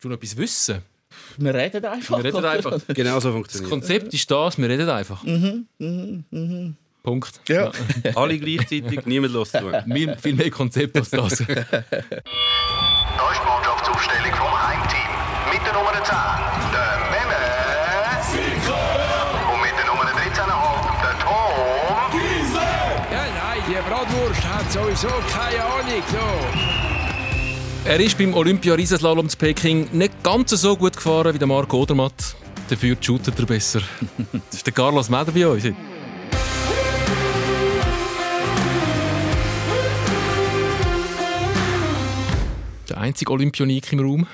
du noch etwas wissen? Wir reden einfach. Wir reden einfach. Genau so Das funktioniert Konzept ist das, wir reden einfach. Mhm, Punkt. Ja. es. Alle gleichzeitig, niemand los zu. Viel, viel mehr Konzept als das. Da ist die Mannschaftsaufstellung vom Heimteam. Mit der Nummer 10, der Memme. Und mit der Nummer 13,5, der Tom. Ja, nein, die Bratwurst hat sowieso keine Ahnung. So. Er ist beim Olympia-Riesenslalom zu Peking nicht ganz so gut gefahren wie der Marco Odermatt. Dafür shootet er besser. Das ist der Carlos Meder bei uns. Der einzige Olympionik im Raum.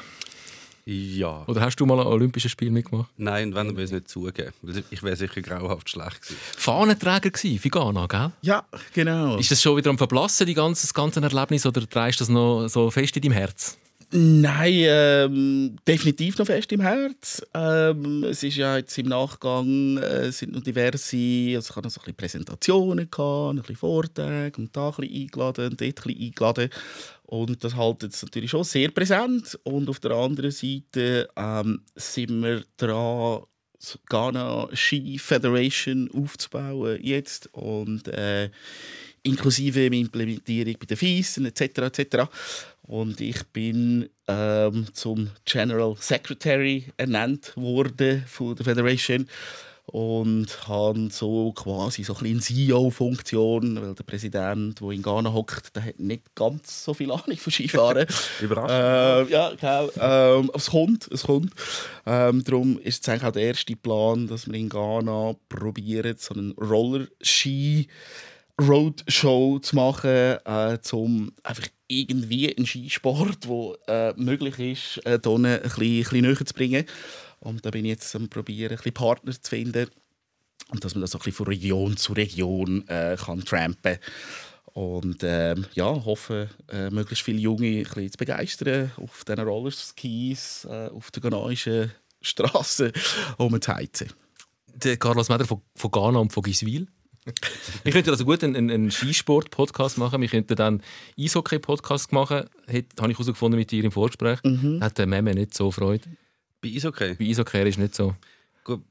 Ja. Oder hast du mal ein Olympisches Spiel mitgemacht? Nein, wenn wir es nicht zugeben. Ich wäre sicher grauhaft schlecht gewesen. Fahnenträger gewesen für Ghana, gell? Ja, genau. Ist das schon wieder am Verblassen, die ganze, das ganze Erlebnis, oder trägst du das noch so fest in deinem Herz? Nein, ähm, definitiv noch fest im Herz. Ähm, es ist ja jetzt im Nachgang äh, sind noch diverse, also ich hatte noch so ein bisschen Präsentationen, gehabt, ein bisschen Vorträge und da ein bisschen eingeladen und dort ein bisschen eingeladen. Und das hält jetzt natürlich schon sehr präsent. Und auf der anderen Seite ähm, sind wir dran, Ghana Ski Federation aufzubauen jetzt und äh, inklusive Implementierung bei den Fiesen etc. etc. Und ich bin ähm, zum General Secretary ernannt worden von der Federation und habe so quasi so ein bisschen CEO-Funktion, weil der Präsident, der in Ghana hockt, der hat nicht ganz so viel Ahnung von Skifahren. Überraschend. Äh, ja, genau. Ähm, es kommt, es kommt. Ähm, darum ist es eigentlich auch der erste Plan, dass wir in Ghana probieren, so einen Rollerski Roadshow zu machen, äh, um einfach irgendwie einen Skisport, der äh, möglich ist, äh, hier ein bisschen, ein bisschen näher zu bringen. Und da bin ich jetzt am probieren, ein bisschen Partner zu finden und dass man das so ein bisschen von Region zu Region äh, kann trampen und ähm, ja, hoffe, äh, möglichst viele Junge ein bisschen zu begeistern auf diesen Rollerskis, äh, auf der ghanaischen Straße rumzuheizen. Der Carlos Meder von, von Ghana und von Giswil. Wir könnten also gut einen, einen Skisport-Podcast machen. Wir könnten dann Eishockey-Podcast machen. Hat, habe ich herausgefunden mit dir im Vorgespräch. Hat der Meme nicht so Freude. Bei Eishockey. Bei Eishockey ist nicht so. Gut.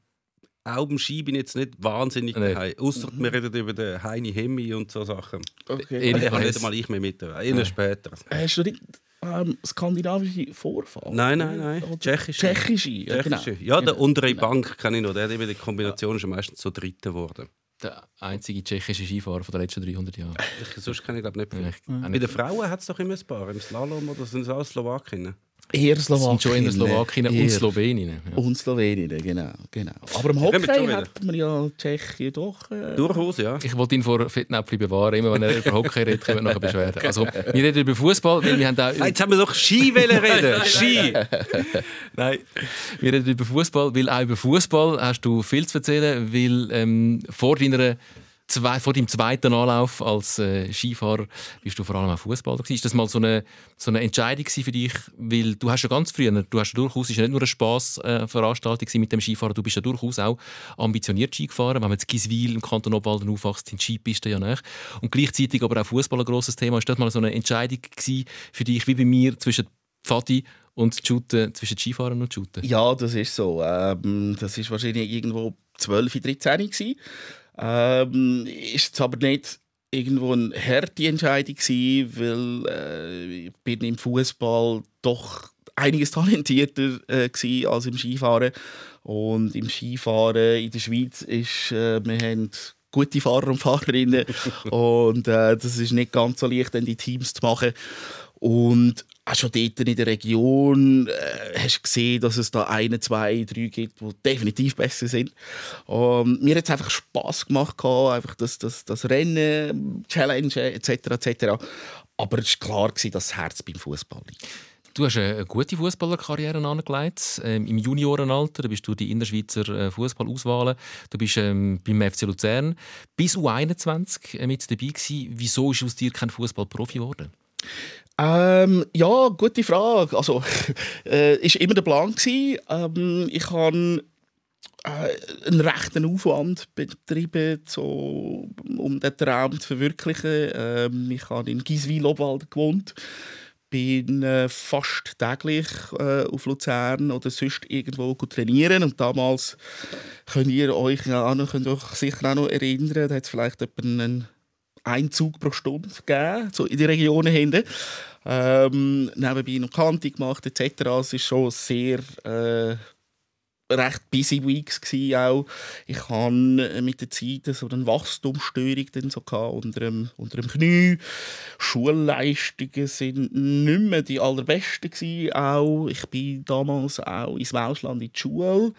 Auch beim Ski bin ich jetzt nicht wahnsinnig Nee. daheim. Ausser wir reden über den Heini Hemmi und so Sachen. Okay. Ich habe nicht einmal ich mehr mit. Eher später. Hast du nicht ähm, skandinavische Vorfahren? Nein, nein, nein. Oder Tschechische. Tschechische, ja, genau. Ja, der Genau. untere Bank kenne ich noch. Der eben die Kombination ist meistens so dritte geworden. Der einzige tschechische Skifahrer von den letzten 300 Jahren. Ich, sonst kenne ich glaube nicht Ja, ich- Bei den Frauen hat es doch immer ein paar. Im Slalom oder sind es alles Slowakinnen? Eher sind schon in Slowakinnen. Slowakinnen und Sloweninnen. Ja. Und Sloweninnen, genau. genau. Aber im Hockey hat man ja Tschechien doch... Äh, Durchaus, ja. Ich wollte ihn vor Fettnäpfchen bewahren. Immer wenn er über Hockey redet, kommen wir nachher Beschwerden. Also, wir reden über Fußball, weil wir haben auch... Jetzt haben wir doch Ski wollen reden. Ski! Nein, wir reden über Fußball, weil auch über Fußball hast du viel zu erzählen, weil ähm, vor deiner zwei, vor deinem zweiten Anlauf als äh, Skifahrer bist du vor allem auch Fußballer. Ist das mal so eine, so eine Entscheidung für dich, weil du hast ja ganz früher, du hast ja durchaus, ist ja nicht nur eine Spassveranstaltung äh, mit dem Skifahren, du bist ja durchaus auch ambitioniert Ski gefahren. Wenn man jetzt Giswil im Kanton Obwalden aufwächst, sind Skipisten ja nach. Und gleichzeitig aber auch Fußball ein grosses Thema. Ist das mal so eine Entscheidung für dich, wie bei mir, zwischen Pfadi und Shooten, zwischen Skifahren und Shooten? Ja, das ist so. Ähm, das ist wahrscheinlich irgendwo 12, 13 gewesen. Ähm, ist jetzt aber nicht irgendwo eine harte Entscheidung gewesen, weil äh, ich bin im Fußball doch einiges talentierter äh, gewesen als im Skifahren. Und im Skifahren in der Schweiz ist, äh, wir haben gute Fahrer und Fahrerinnen und äh, das ist nicht ganz so leicht, dann die Teams zu machen. Und auch schon dort in der Region äh, hast du gesehen, dass es da eine, zwei, drei gibt, die definitiv besser sind. Und mir hat es einfach Spass gemacht, einfach das, das, das Rennen, Challenge etc. etc. Aber es war klar, dass das Herz beim Fußball liegt. Du hast eine gute Fußballerkarriere angelegt. Ähm, Im Juniorenalter bist du die Innerschweizer äh, Fußballauswahlen. Du bist ähm, beim FC Luzern bis U21 äh, mit dabei gewesen. Wieso ist aus dir kein Fußballprofi geworden? Ähm, ja, gute Frage. Also, äh, ist immer der Plan. Ähm, ich habe äh, einen rechten Aufwand betrieben, so, um den Traum zu verwirklichen. Ähm, ich habe in Giswil Obwalden gewohnt, bin äh, fast täglich äh, auf Luzern oder sonst irgendwo trainieren und damals könnt ihr euch ja, könnt euch sicher auch noch erinnern, da hat es vielleicht etwa einen Einzug pro Stunde gegeben, so in die Regionen hinten. Ähm, nebenbei noch Kante gemacht etc. Es ist schon sehr äh, recht busy Weeks gewesen, auch. Ich hatte mit der Zeit so eine Wachstumsstörung so unter, dem, unter dem Knie. Schulleistungen sind nicht mehr die allerbesten gewesen, auch. Ich bin damals auch ins Welschland in die Schule,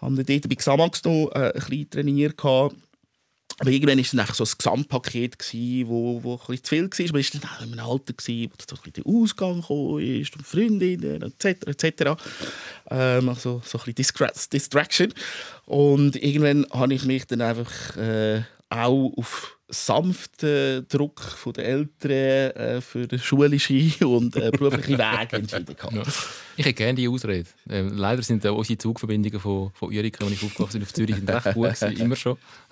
habe dort bei Xamax noch äh, ein bisschen trainiert gehabt. Aber irgendwann war es dann einfach so ein Gesamtpaket, gewesen, wo, wo ein zu viel war. Man war dann auch in einem Alter, gewesen, wo so ein der Ausgang ist und Freundinnen etc. etc. Ähm, also so ein bisschen Distraction. Und irgendwann habe ich mich dann einfach äh, auch auf sanften Druck von den Eltern äh, für den schulischen und äh, beruflichen Weg entschieden. Ja. Ich hätte gerne die Ausrede. Ähm, leider sind äh, unsere Zugverbindungen von, von Uerika, als ich aufgewachsen bin, auf Zürich sind recht gut gewesen, immer schon.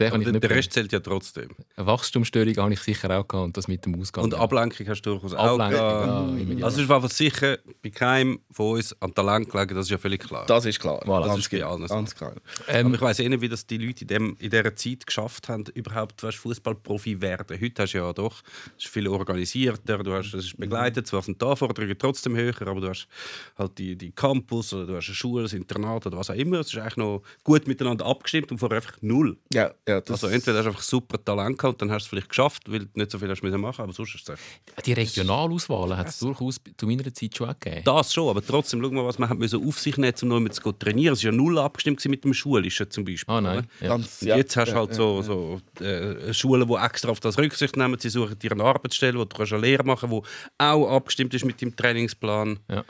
Den kann ich nicht der Rest zählt ja trotzdem. Eine Wachstumsstörung habe ich sicher auch gehabt und das mit dem Ausgang. Und Ablenkung hast du durchaus auch gehabt. Ja, also es war sicher bei keinem von uns am Talent gelegen, das ist ja völlig klar. Das ist klar. Voilà, das ist bei allen Ganz klar. Ähm, Aber ich weiß eh nicht, wie das die Leute in, dem, in dieser Zeit geschafft haben, überhaupt Fußballprofi werden. Heute hast du ja doch es ist viel organisierter, du hast es ist begleitet, zwar sind die Anforderungen trotzdem höher, aber du hast halt die, die Campus oder du hast eine Schule, ein Internat oder was auch immer. Es ist eigentlich noch gut miteinander abgestimmt und vorher einfach null. Ja, ja, also entweder hast du einfach super Talent gehabt und dann hast du es vielleicht geschafft, weil du nicht so viel hast machen aber sonst ist es echt. Die Regionalauswahl hat es durchaus zu meiner Zeit schon gegeben. Das schon, aber trotzdem, schau mal, was man müssen auf sich nehmen um noch zu trainieren. Es war ja null abgestimmt mit dem Schulischen zum Beispiel. Ah, nein. Ja. Ganz, ja. Jetzt hast du halt so, so äh, Schulen, die extra auf das Rücksicht nehmen. Sie suchen dir eine Arbeitsstelle, wo du eine Lehre machen kannst, die auch abgestimmt ist mit dem Trainingsplan. Ja.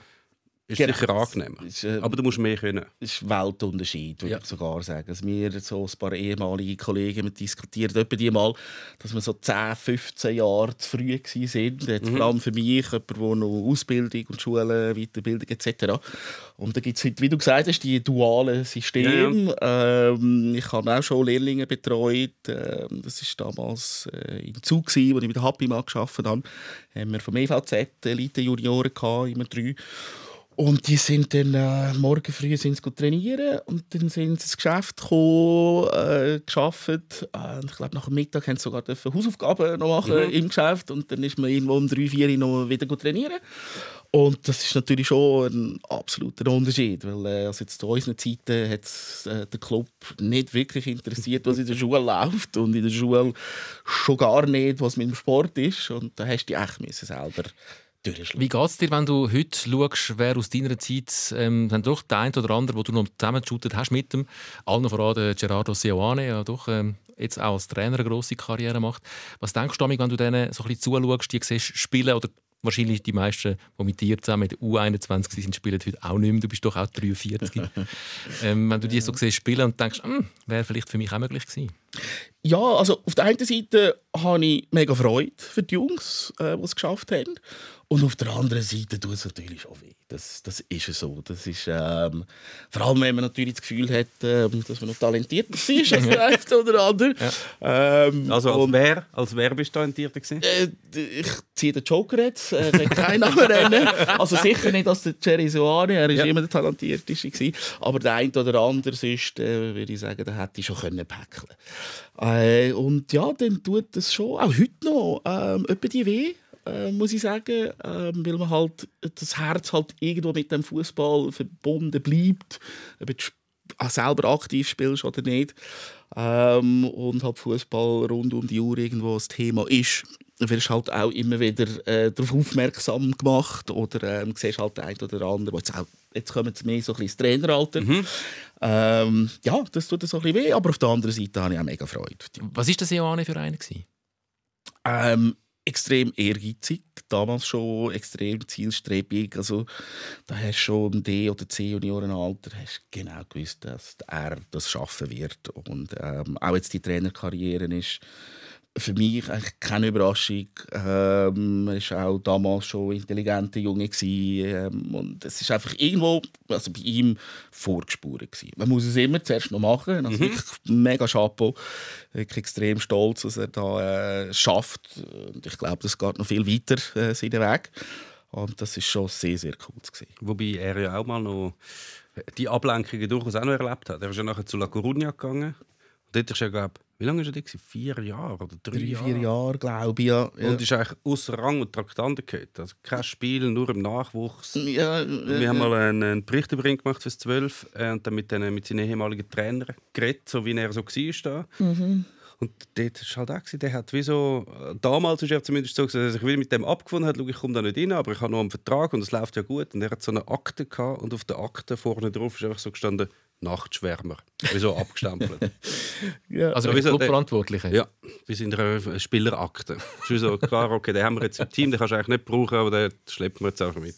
Ist genau. sicher angenehm. Ist, äh, aber du musst mehr können. Das ist ein Weltunterschied, würde ja. ich sogar sagen. Also wir, so ein paar ehemalige Kollegen, wir diskutieren etwa die mal, dass wir so 10, 15 Jahre zu früh waren. Mhm. Vor allem für mich, jemand, der noch Ausbildung und Schule, Weiterbildung etc. Und da gibt es heute, wie du gesagt hast, die dualen Systeme. Ja, ja. Ähm, ich habe auch schon Lehrlinge betreut. Ähm, das war damals äh, im Zug, als ich mit der Happy mal gearbeitet habe. Haben wir vom EVZ Elite-Junioren, immer drei. Und die sind dann äh, morgen früh sind sie trainieren und dann sind sie ins Geschäft gekommen, äh, gearbeitet. Äh, ich glaube, nach dem Mittag haben sie sogar Hausaufgaben noch machen mhm. im Geschäft und dann ist man irgendwo um drei, vier noch wieder trainieren. Und das ist natürlich schon ein absoluter Unterschied, weil äh, also jetzt zu unseren Zeiten hat äh, der Club nicht wirklich interessiert, was in der Schule läuft und in der Schule schon gar nicht, was mit dem Sport ist. Und da hast du dich echt selber wie geht es dir, wenn du heute schaust, wer aus deiner Zeit ähm, dann doch der eine oder andere, wo du noch zusammengeschootet hast mit dem, allen voran der Gerardo Sioane, ja doch ähm, jetzt auch als Trainer eine grosse Karriere macht. Was denkst du, wenn du denen so ein bisschen zuschaust, die siehst, spielen oder wahrscheinlich die meisten, die mit dir zusammen mit der U21 sind, spielen heute auch nicht mehr. Du bist doch auch 43. ähm, wenn du die so siehst spielen und denkst, hm, wäre vielleicht für mich auch möglich gewesen. Ja, also auf der einen Seite habe ich mega Freude für die Jungs, äh, die es geschafft haben. Und auf der anderen Seite tut es natürlich schon weh. Das, das ist so. Das ist, ähm, vor allem, wenn man natürlich das Gefühl hat, ähm, dass man noch talentierter ist als der eine oder andere. Ja. Ähm, also als wer, als wer bist du talentierter gewesen? Äh, ich ziehe den Joker jetzt. Äh, ich keinen Namen nennen. Also sicher nicht als der Jerry Soane. Er war ja. immer der talentierteste. Gewesen. Aber der eine oder andere sonst, äh, würde ich sagen, der hätte ich schon können päckeln äh, Und ja, dann tut es schon, auch heute noch, ähm, etwa die weh äh, muss ich sagen, äh, weil man halt das Herz halt irgendwo mit dem Fußball verbunden bleibt, ob du selber aktiv spielst oder nicht. Ähm, und halt Fußball rund um die Uhr irgendwo das Thema ist. Wirst halt auch immer wieder äh, darauf aufmerksam gemacht oder ähm, siehst halt ein oder andere, jetzt, auch, jetzt kommen sie mehr so ein bisschen ins Traineralter. Mhm. Ähm, ja, das tut so ein bisschen weh, aber auf der anderen Seite habe ich auch mega Freude. Was war das Johanne für einen? Ähm, extrem ehrgeizig, damals schon extrem zielstrebig. Also, da hast du schon im D- oder C-Juniorenalter genau gewusst, dass er das schaffen wird. Und ähm, auch jetzt die Trainerkarriere ist für mich eigentlich keine Überraschung. Ähm, er war auch damals schon ein intelligenter Junge. Gewesen, ähm, und es ist einfach irgendwo also bei ihm vorgespurt. Gewesen. Man muss es immer zuerst noch machen. Also wirklich mega Chapeau. Wirklich extrem stolz, was er da äh, schafft. Und ich glaube, das geht noch viel weiter, äh, seinen Weg. Und das ist schon sehr, sehr cool. Gewesen. Wobei er ja auch mal noch die Ablenkungen durchaus auch noch erlebt hat. Er ist ja nachher zu La Coruña gegangen. Dort ist er, glaube wie lange war er da? Vier Jahre oder drei, Drei, Jahre? vier Jahre, glaube ich. Ja. Ja. Und ist eigentlich außer Rang und Traktanten gehört. Also kein Spiel, nur im Nachwuchs. ja, Wir haben mal einen, einen Bericht über ihn gemacht fürs 12 äh, und dann mit, den, mit seinen ehemaligen Trainern geredet, so wie er so war. Da. Und dort war halt auch, der hat wie so, äh, damals ist er zumindest so, dass er sich wieder mit dem abgefunden hat, ich komme da nicht rein, aber ich habe noch einen Vertrag und es läuft ja gut. Und er hat so eine Akte gehabt und auf der Akte vorne drauf ist einfach so gestanden, Nachtschwärmer. Wie so abgestempelt. ja. Also Ja, wieso- Clubverantwortliche. ja, bis in einer Spielerakte. Es ist so klar, okay, den haben wir jetzt im Team, den kannst du eigentlich nicht brauchen, aber den schleppen wir jetzt einfach mit.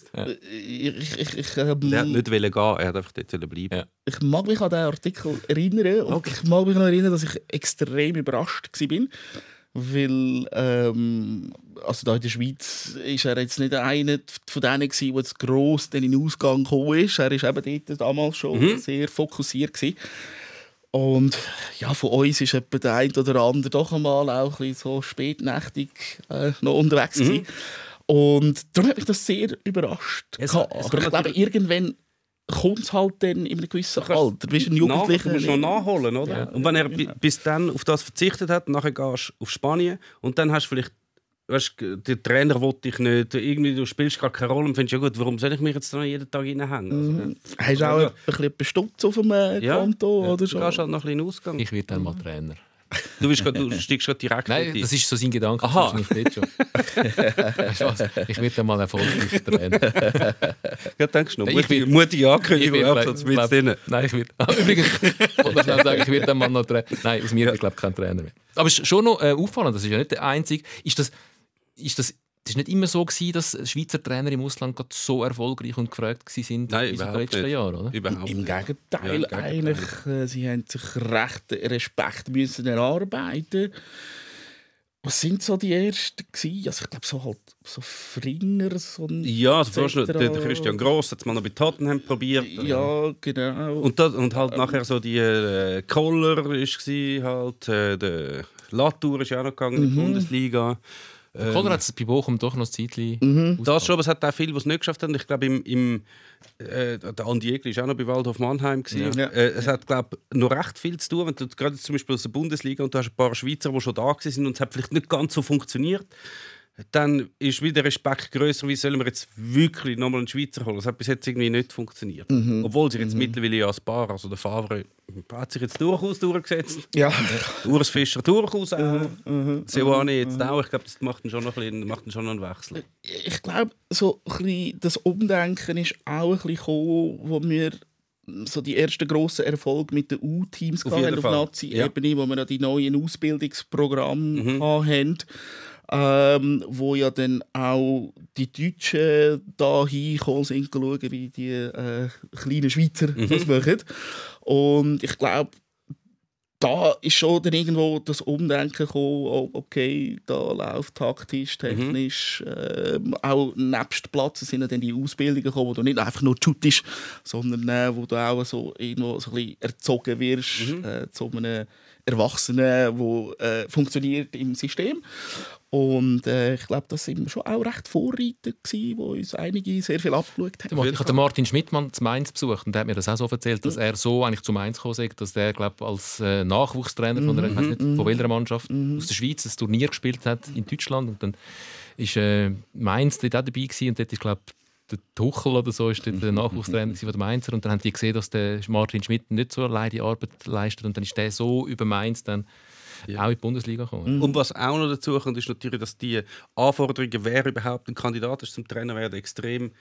ich, ich, ich, ähm, Der hat nicht wollen gehen, er hat einfach dort bleiben. Ja. ich mag mich an diesen Artikel erinnern und ich mag mich noch erinnern, dass ich extrem überrascht war. Weil, ähm, also da in der Schweiz ist er jetzt nicht einer von denen gewesen, der jetzt gross in den Ausgang gekommen ist. Er war eben dort damals schon sehr fokussiert. Gewesen. Und ja, von uns ist etwa der eine oder andere doch einmal auch ein so spätnächtig äh, noch unterwegs gewesen. Und darum hat mich das sehr überrascht. Es- es Aber ich glaube, irgendwann kommt es halt dann in einem gewissen Alter. Du bist ein Jugendlicher. Nach, musst noch nachholen, oder? Und wenn er bi- bis dann auf das verzichtet hat, nachher gehst du auf Spanien und dann hast du vielleicht weißt, du, der Trainer will dich nicht, irgendwie, du spielst gar keine Rolle und findest, ja gut, warum soll ich mich jetzt noch jeden Tag reinhängen? Also, Hast du auch Ja. ein bisschen etwas Stutz auf dem äh, Ja. Konto? Oder Du so? gehst halt noch ein bisschen Ausgang. Ich werde dann mal Trainer. Du, bist grad, du steigst gerade direkt Nein, das ist so sein Gedanke. Aha. Das ist nicht schon. Ich werde dann mal erfolgreich Trainer. Ja, denkst du noch, Ich mutige Ankündigung, will- Absatz mit drin. Nein, ich will. Ah, Übrigens, ich sagen, ich werde dann mal noch Trainer. Nein, aus mir wird, glaube ich, kein Trainer mehr. Aber es ist schon noch äh, auffallend, das ist ja nicht der einzige. Ist das, ist das, das ist nicht immer so gewesen, dass Schweizer Trainer im Ausland so erfolgreich und gefragt gewesen sind Nein, in den überhaupt letzten nicht. Jahren, oder? Überhaupt Im. Gegenteil, Ja, im Gegenteil. eigentlich. Äh, sie haben sich recht Respekt müssen erarbeiten. Was sind so die ersten gewesen? Also ich glaube so halt so früher so ein Ja, also der, Christian Gross hat es mal noch bei Tottenham probiert. Ja, genau. Und, das, und halt nachher so die äh, Koller war halt, äh, der Latour ist ja auch noch gegangen in die Bundesliga. Ähm, Oder hat es bei Bochum doch noch ein Zeitchen das schon, aber es hat auch viele, die es nicht geschafft haben. Ich glaube, im, im, äh, der Andi Egli war auch noch bei Waldhof Mannheim. gewesen. Ja. Äh, es hat, glaube ich, noch recht viel zu tun. Wenn du gerade zum Beispiel aus der Bundesliga und du hast ein paar Schweizer, die schon da waren und es hat vielleicht nicht ganz so funktioniert, dann ist wieder der Respekt größer, wie sollen wir jetzt wirklich nochmal einen Schweizer holen. Das hat bis jetzt irgendwie nicht funktioniert. Obwohl sie jetzt mittlerweile ja ein paar, also der Favre hat sich jetzt durchaus durchgesetzt. ja. Urs Fischer durchaus auch. Seoane jetzt auch. Ich glaube, das macht dann schon noch, ein macht dann schon einen Wechsel. ich glaube, so ein das Umdenken ist auch ein bisschen gekommen, wo wir so die ersten grossen Erfolge mit den U-Teams Auf auf. Nazi-Ebene, wo wir die neuen Ausbildungsprogramme Mhm. haben, ähm, wo ja dann auch die Deutschen da hingekommen sind, schauen, wie die äh, kleinen Schweizer Mhm. das machen. Und ich glaube, da ist schon dann irgendwo das Umdenken gekommen, okay, da läuft taktisch, technisch, ähm, auch nebst Platz sind dann die Ausbildungen gekommen, wo du nicht einfach nur shootest, sondern äh, wo du auch so irgendwo so ein bisschen erzogen wirst äh, zu einem Erwachsenen, der äh, funktioniert im System. Und äh, ich glaube, das sind schon auch recht Vorreiter gewesen, wo uns einige sehr viel abgeschaut haben. Ich habe Martin Schmidtmann zu Mainz besucht und der hat mir das auch so erzählt, dass er so eigentlich zu Mainz gekommen ist, dass der glaub, als äh, Nachwuchstrainer von, der, ich weiss nicht, von welcher Mannschaft aus der Schweiz ein Turnier gespielt hat in Deutschland und dann ist äh, Mainz dort auch dabei gewesen und dort ist glaube der Tuchel oder so ist der Nachwuchstrainer gewesen von der Mainzer. Und dann haben die gesehen, dass der Martin Schmidt nicht so alleine die Arbeit leistet. Und dann ist der so über Mainz dann auch in die Bundesliga gekommen. Und was auch noch dazu kommt, ist natürlich, dass die Anforderungen, wer überhaupt ein Kandidat ist zum Trainer werden, extrem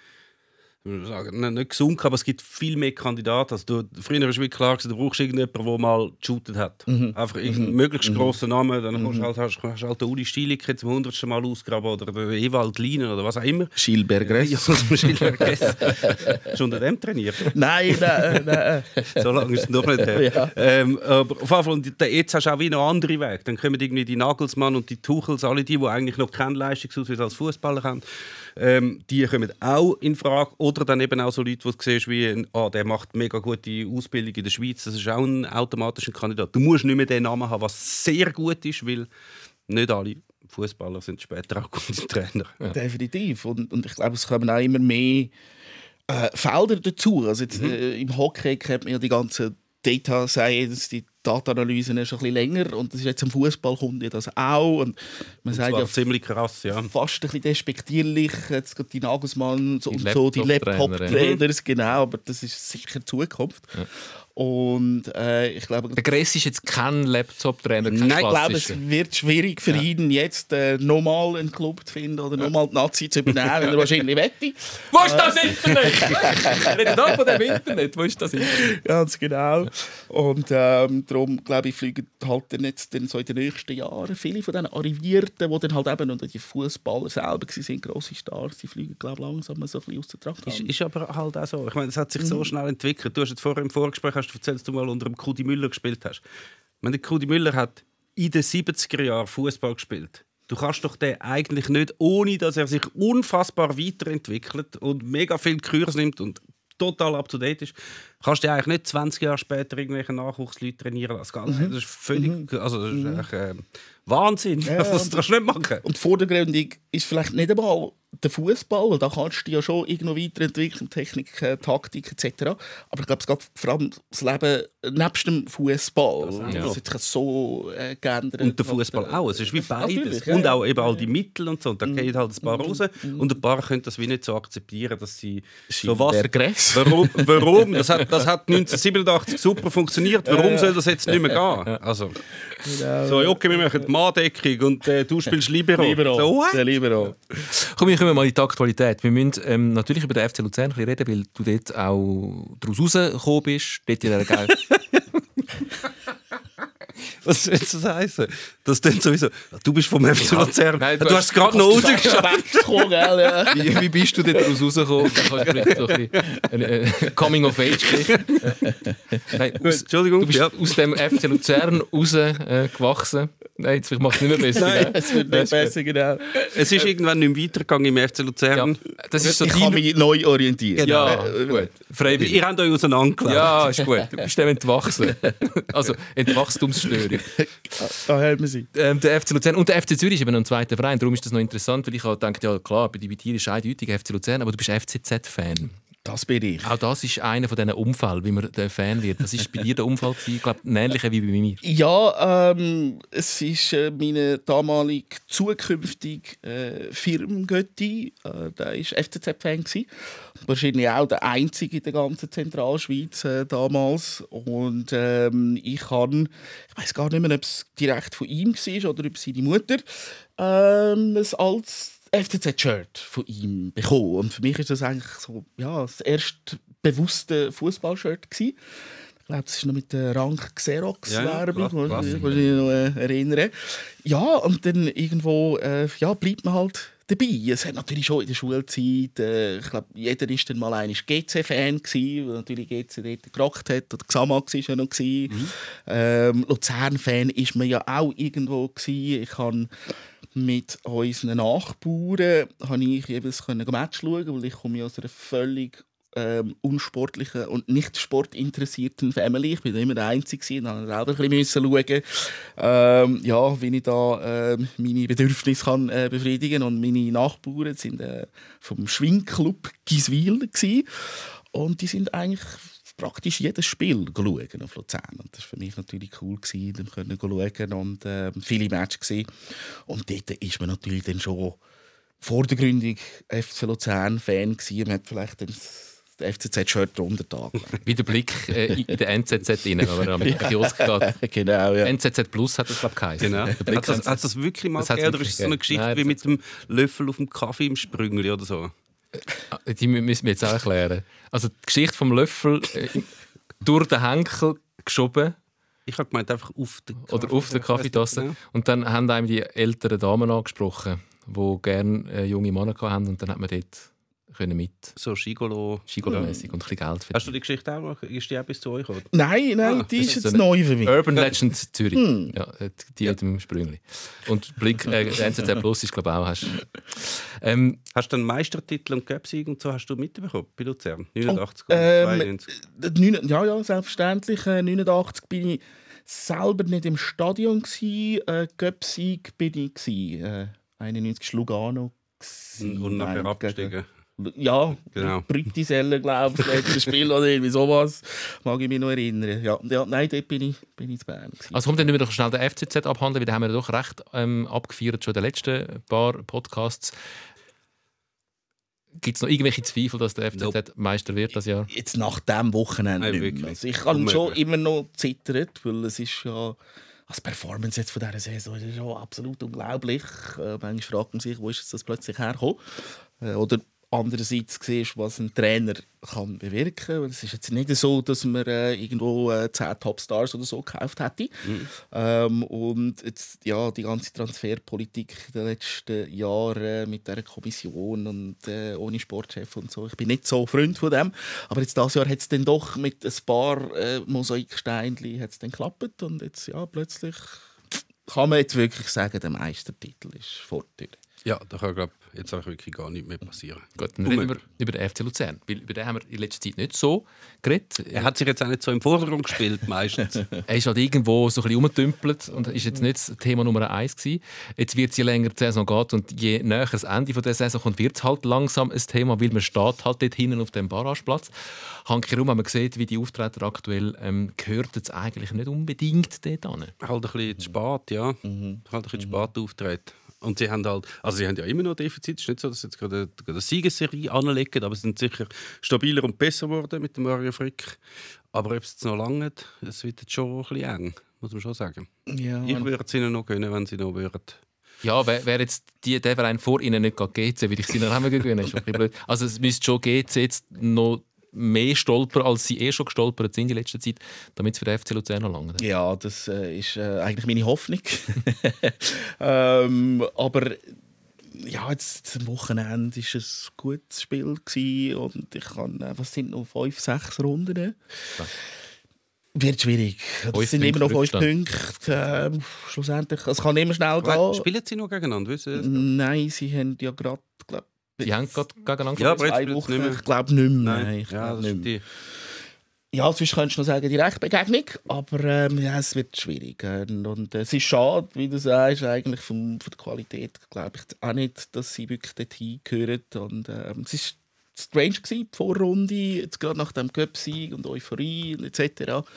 sagen, nicht gesunken, aber es gibt viel mehr Kandidaten. Also du, früher war wirklich klar, du brauchst irgendjemanden, der mal geshootet hat. Einfach irgendeinen möglichst grossen Namen, dann du halt, hast, hast halt den Uli Stielik jetzt zum hundertsten Mal ausgraben oder den Ewald Linen oder was auch immer. Schilberg Ja, Schiller Gress. Hast du unter dem trainiert? Nein, nein, nein. So lange ist es noch nicht her. Ja. ähm, aber auf jeden Fall, jetzt hast du auch wieder andere Wege. Dann kommen irgendwie die Nagelsmann und die Tuchels, alle die, die eigentlich noch keinen Leistungsausweis als Fußballer haben, ähm, die kommen auch in Frage. Oder dann eben auch so Leute, die du siehst, wie ah, der macht mega gute Ausbildung in der Schweiz. Das ist auch ein automatischer Kandidat. Du musst nicht mehr den Namen haben, was sehr gut ist, weil nicht alle Fußballer sind später auch gute Trainer. Definitiv. Und, und ich glaube, es kommen auch immer mehr äh, Felder dazu. Also jetzt, äh, Im Hockey kennt man ja die ganzen Data Science, die Datenanalysen schon ein bisschen länger. Und das ist jetzt im Fußball kommt ja das auch. Und man Das sagt ja ziemlich krass, ja. fast ein bisschen despektierlich, jetzt gerade die Nagelsmann so, und so, die Laptop-Trainer, Laptop-Trainers, genau, aber das ist sicher Zukunft. Und äh, ich glaube, Der Gress ist jetzt kein Laptop-Trainer, Nein, ich glaube, es wird schwierig für ihn, jetzt äh, nochmal einen Club zu finden oder nochmal die Nazi zu übernehmen, wenn er wahrscheinlich wette. Wo ist das Internet? Redet da von dem Internet. Wo ist das Internet? Ganz genau. Und ähm, darum, glaube ich, fliegen halt dann jetzt dann so in den nächsten Jahren viele von diesen Arrivierten, die dann halt eben und die Fußballer selber waren, grosse Stars, die fliegen, glaube ich, langsam so ein bisschen aus der Tracht. Ist, ist aber halt auch so. Ich meine, es hat sich so schnell entwickelt. Du hast jetzt vorher im Vorgespräch hast du erzählt, dass du mal unter dem Kudi Müller gespielt hast. Ich meine, der Kudi Müller hat in den 70er Jahren Fußball gespielt. Du kannst doch den eigentlich nicht, ohne dass er sich unfassbar weiterentwickelt und mega viel Kurs nimmt und total up to date ist, kannst du eigentlich nicht 20 Jahre später irgendwelche Nachwuchsleute trainieren lassen. Das ist völlig, also das ist eigentlich, äh, Wahnsinn. Ja, das und- kannst du nicht machen. Und vordergründig ist vielleicht nicht einmal der Fußball, weil da kannst du dich ja schon irgendwo weiterentwickeln, Technik, Taktik etc. Aber ich glaube, es geht vor allem das Leben nebst dem Fußball. Das, ja. hat sich so äh, geändert. Und der Fußball auch. Es ist wie beides. Ja, und auch eben all die Mittel und so. Und da gehen halt ein paar raus. Und ein paar können das wie nicht so akzeptieren, dass sie so was. Warum? warum? Das, hat, das hat 1987 super funktioniert. Warum soll das jetzt nicht mehr gehen? Also, so, okay, wir machen die Manndeckung und äh, du spielst Libero. Libero. So, what? Der Libero. Komm, wir kommen mal in die Aktualität. Wir müssen ähm, natürlich über den FC Luzern ein bisschen reden, weil du dort auch daraus rausgekommen bist. Dort in der Was soll das heißen? Das klingt sowieso. Du bist vom FC Luzern. Nein, du, du hast es gerade noch rausgeschaut. Ja. wie, wie bist du dort daraus rausgekommen? Da kannst du vielleicht so ein bisschen eine Coming-of-Age-Geschichte. Entschuldigung, Du bist ja. aus dem FC Luzern rausgewachsen. Äh, gewachsen. Nein, jetzt mach es nicht mehr besser. Nein. Es wird nicht besser, genau. Es ist irgendwann nicht mehr weitergegangen im FC Ja, Luzern. das ist so Ich kann mich neu orientieren. Ja, Äh, gut. Freiwillig. Ihr habt euch auseinandergelebt. Ja, ist gut. Du bist dem entwachsen. Also, Entwachstumsstörung. Da haben wir sie. Ähm, der FC Luzern und der FC Zürich ist eben noch ein zweiter Verein. Darum ist das noch interessant, weil ich habe gedacht, ja klar, bei dir ist eindeutig FC Luzern, aber du bist FCZ-Fan. Das bin ich. Auch das ist einer von diesen Umfällen, wie man der Fan wird. Was ist bei dir der Unfall? Ich glaube, ähnlicher wie bei mir. Ja, ähm, es ist äh, meine damalige zukünftige äh, Firmengötti. Äh, der war FCZ-Fan. Wahrscheinlich auch der einzige in der ganzen Zentralschweiz äh, damals. Und ähm, ich kann, ich weiß gar nicht mehr, ob es direkt von ihm war oder ob seine Mutter, ähm, ein altes FCZ-Shirt von ihm bekommen. Und für mich ist das eigentlich so, ja, das erste bewusste Fußballshirt gewesen. Ich glaube, das ist noch mit der Rank Xerox Ja, ja, die ich mich noch äh, erinnere. Ja, und dann irgendwo äh, ja, bleibt man halt dabei. Es hat natürlich schon in der Schulzeit, äh, ich glaube, jeder ist dann mal ein GC-Fan weil natürlich GC dort gerockt hat, oder Xamax war ja noch. Mhm. Ähm, Luzern-Fan ist man ja auch irgendwo gewesen. Ich habe mit unseren Nachbarn habe ich jeweils können Match schauen, weil ich komme aus einer völlig ähm, unsportlichen und nicht sportinteressierten Family. Ich bin immer der Einzige und habe selber ein bisschen schauen, ähm, ja, wie ich da ähm, meine Bedürfnisse kann, äh, befriedigen Und meine Nachbarn sind äh, vom Schwingclub Giswil und die sind eigentlich praktisch jedes Spiel schauen auf Luzern. Und das war für mich natürlich cool, gewesen, dann können schauen und ähm, viele Matches gesehen. Und dort ist man natürlich dann schon vordergründig FC Luzern-Fan gewesen. Man hat vielleicht dann das FCZ-Shirt drunter da. Wie der Blick äh, in der NZZ rein, wenn er am Kiosk geht. genau, ja. NZZ Plus hat das, glaube ich, geheißen. Genau. Hat das, hat das wirklich mal Das gegeben? Oder ist es so eine. Geschichte Nein, wie mit dem Löffel auf dem Kaffee im Sprüngli oder so? Ah, Die mü- müssen wir jetzt auch erklären. Also die Geschichte vom Löffel äh, durch den Henkel geschoben Ich habe gemeint, einfach auf der oder auf der Kaffeetasse. Genau. Und dann haben einem die älteren Damen angesprochen, die gerne äh, junge Männer hatten. Und dann hat man dort können mit So Schigolo. Schigolo-mäßig und ein bisschen Geld Hast du verdienen. die Geschichte auch noch? Ist die auch bis zu euch? Oder? Nein, nein, Ah, die das ist jetzt so neu für mich. Urban Legend Zürich. Hm. Ja, äh, die mit dem Sprüngli. Und Blick, äh, der NZZ Plus ist, glaube ich, auch. Hast. Ähm, Hast du einen Meistertitel und Göpsieg und so hast du mitbekommen bei Luzern? 89 Oh, ähm, 92? Äh, neun- Ja, ja, selbstverständlich. Äh, 89 bin ich selber nicht im Stadion. Gsi. Äh, bin ich. Gsi. Äh, 91 ist Lugano. gsi, Und nachher abgestiegen. Ja, Genau. Brüttiselle, glaube ich, das letzte Spiel oder irgendwie sowas. Mag ich mich noch erinnern. Ja, ja nein, dort bin ich, bin ich zu Bern. gsi. also kommt dann doch schnell den FCZ abhandeln, weil den haben wir doch recht ähm, abgefeiert schon in den letzten paar Podcasts. Gibt es noch irgendwelche Zweifel, dass der FCZ Nope. Meister wird das Jahr? Jetzt nach diesem Wochenende Nein, nicht mehr. Also ich habe Unmöglich. schon immer noch zittert, weil es ist ja als Performance jetzt von dieser Saison ist schon absolut unglaublich. Äh, manchmal fragt man sich, wo ist jetzt das plötzlich hergekommen? Äh, oder andererseits siehst was ein Trainer kann bewirken. Weil Es ist jetzt nicht so, dass man äh, irgendwo äh, 10 Topstars oder so gekauft hätte. Ähm, und jetzt, ja, die ganze Transferpolitik den letzten Jahren mit der Kommission und äh, ohne Sportchef und so. Ich bin nicht so Freund von dem. Aber jetzt dieses Jahr hat es dann doch mit ein paar äh, Mosaiksteinchen hat's dann geklappt und jetzt ja plötzlich kann man jetzt wirklich sagen, der Meistertitel ist vor der Tür. Ja, da kann glaub, jetzt auch wirklich gar nichts mehr passieren. Gut, dann reden wir über den FC Luzern. Weil über den haben wir in letzter Zeit nicht so geredet. Er hat sich jetzt auch nicht so im Vordergrund gespielt, meistens. Er ist halt irgendwo so ein bisschen rumgetümpelt und ist jetzt nicht das Thema Nummer eins gewesen. Jetzt wird es je länger die Saison geht und je näher das Ende der Saison kommt, wird es halt langsam ein Thema, weil man steht halt dort hinten auf dem Barrageplatz. Hanke rum, wenn man sieht, wie die Auftritte aktuell ähm, gehört es eigentlich nicht unbedingt dort an. halt ein bisschen zu spät, ja. Halt ein bisschen zu spät auftreten. Und sie haben halt, also sie haben ja immer noch Defizit. Es ist nicht so, dass sie jetzt gerade eine, gerade eine Siegesserie anlegen, aber sie sind sicher stabiler und besser geworden mit dem Mario Frick. Aber ob es jetzt noch lange es wird jetzt schon ein bisschen eng, muss man schon sagen. Ja, Ich würde es ihnen noch gönnen, wenn sie noch würden. Ja, wer, wer jetzt die, der Verein vor ihnen nicht geht, GC, würde ich sie noch haben blöd. Also es müsste schon GC jetzt noch mehr stolpern, als sie eh schon gestolpert sind in letzter Zeit, damit es für den FC Luzern noch lange Ja, das äh, ist äh, eigentlich meine Hoffnung. ähm, aber ja, jetzt am Wochenende war es ein gutes Spiel gewesen und ich kann, äh, was sind noch fünf, sechs Runden? Wird schwierig. Fünf sind immer noch fünf Punkte. Ähm, schlussendlich, es kann immer schnell gehen. Spielen sie noch gegeneinander? Wissen? Nein, sie haben ja gerade, glaube Die haben gerade gegeneinander Ja, aber jetzt nicht mehr. Ich glaube nicht mehr. Nein, ich ja, glaub das nicht mehr. die. Ja, sonst könntest du noch sagen, direkt Begegnung, aber ähm, ja, es wird schwierig. Und, und äh, es ist schade, wie du sagst, eigentlich vom, von der Qualität glaube ich auch nicht, dass sie wirklich dorthin gehören. Und ähm, es ist strange gewesen, die Vorrunde, jetzt gerade nach dem Cup-Sieg und Euphorie und etc.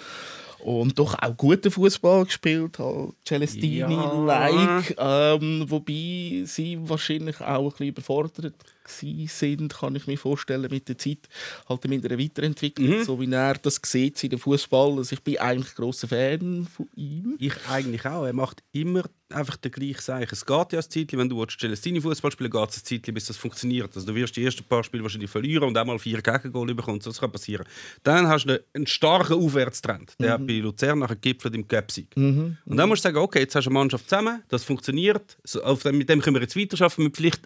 Und doch auch guten Fußball gespielt, halt Celestini-like. Ähm, wobei sie wahrscheinlich auch ein bisschen überfordert sind, kann ich mir vorstellen, mit der Zeit, halt mit einer Weiterentwicklung, so wie er das sieht in dem Fußball. Also ich bin eigentlich ein grosser Fan von ihm. Ich eigentlich auch. Er macht immer einfach den gleichen Seich. Es geht ja ein Zeitchen, wenn du Celestini Fußball spielen geht es ein Zeitchen, bis das funktioniert. Also du wirst die ersten paar Spiele wahrscheinlich verlieren und einmal vier Gegengol bekommen. Das kann passieren. Dann hast du einen, starken Aufwärtstrend. Der hat bei Luzern nachher gipfelt im Cup-Sieg. Und dann musst du sagen, okay, jetzt hast du eine Mannschaft zusammen, das funktioniert. So, auf dem, mit dem können wir jetzt weiterarbeiten mit vielleicht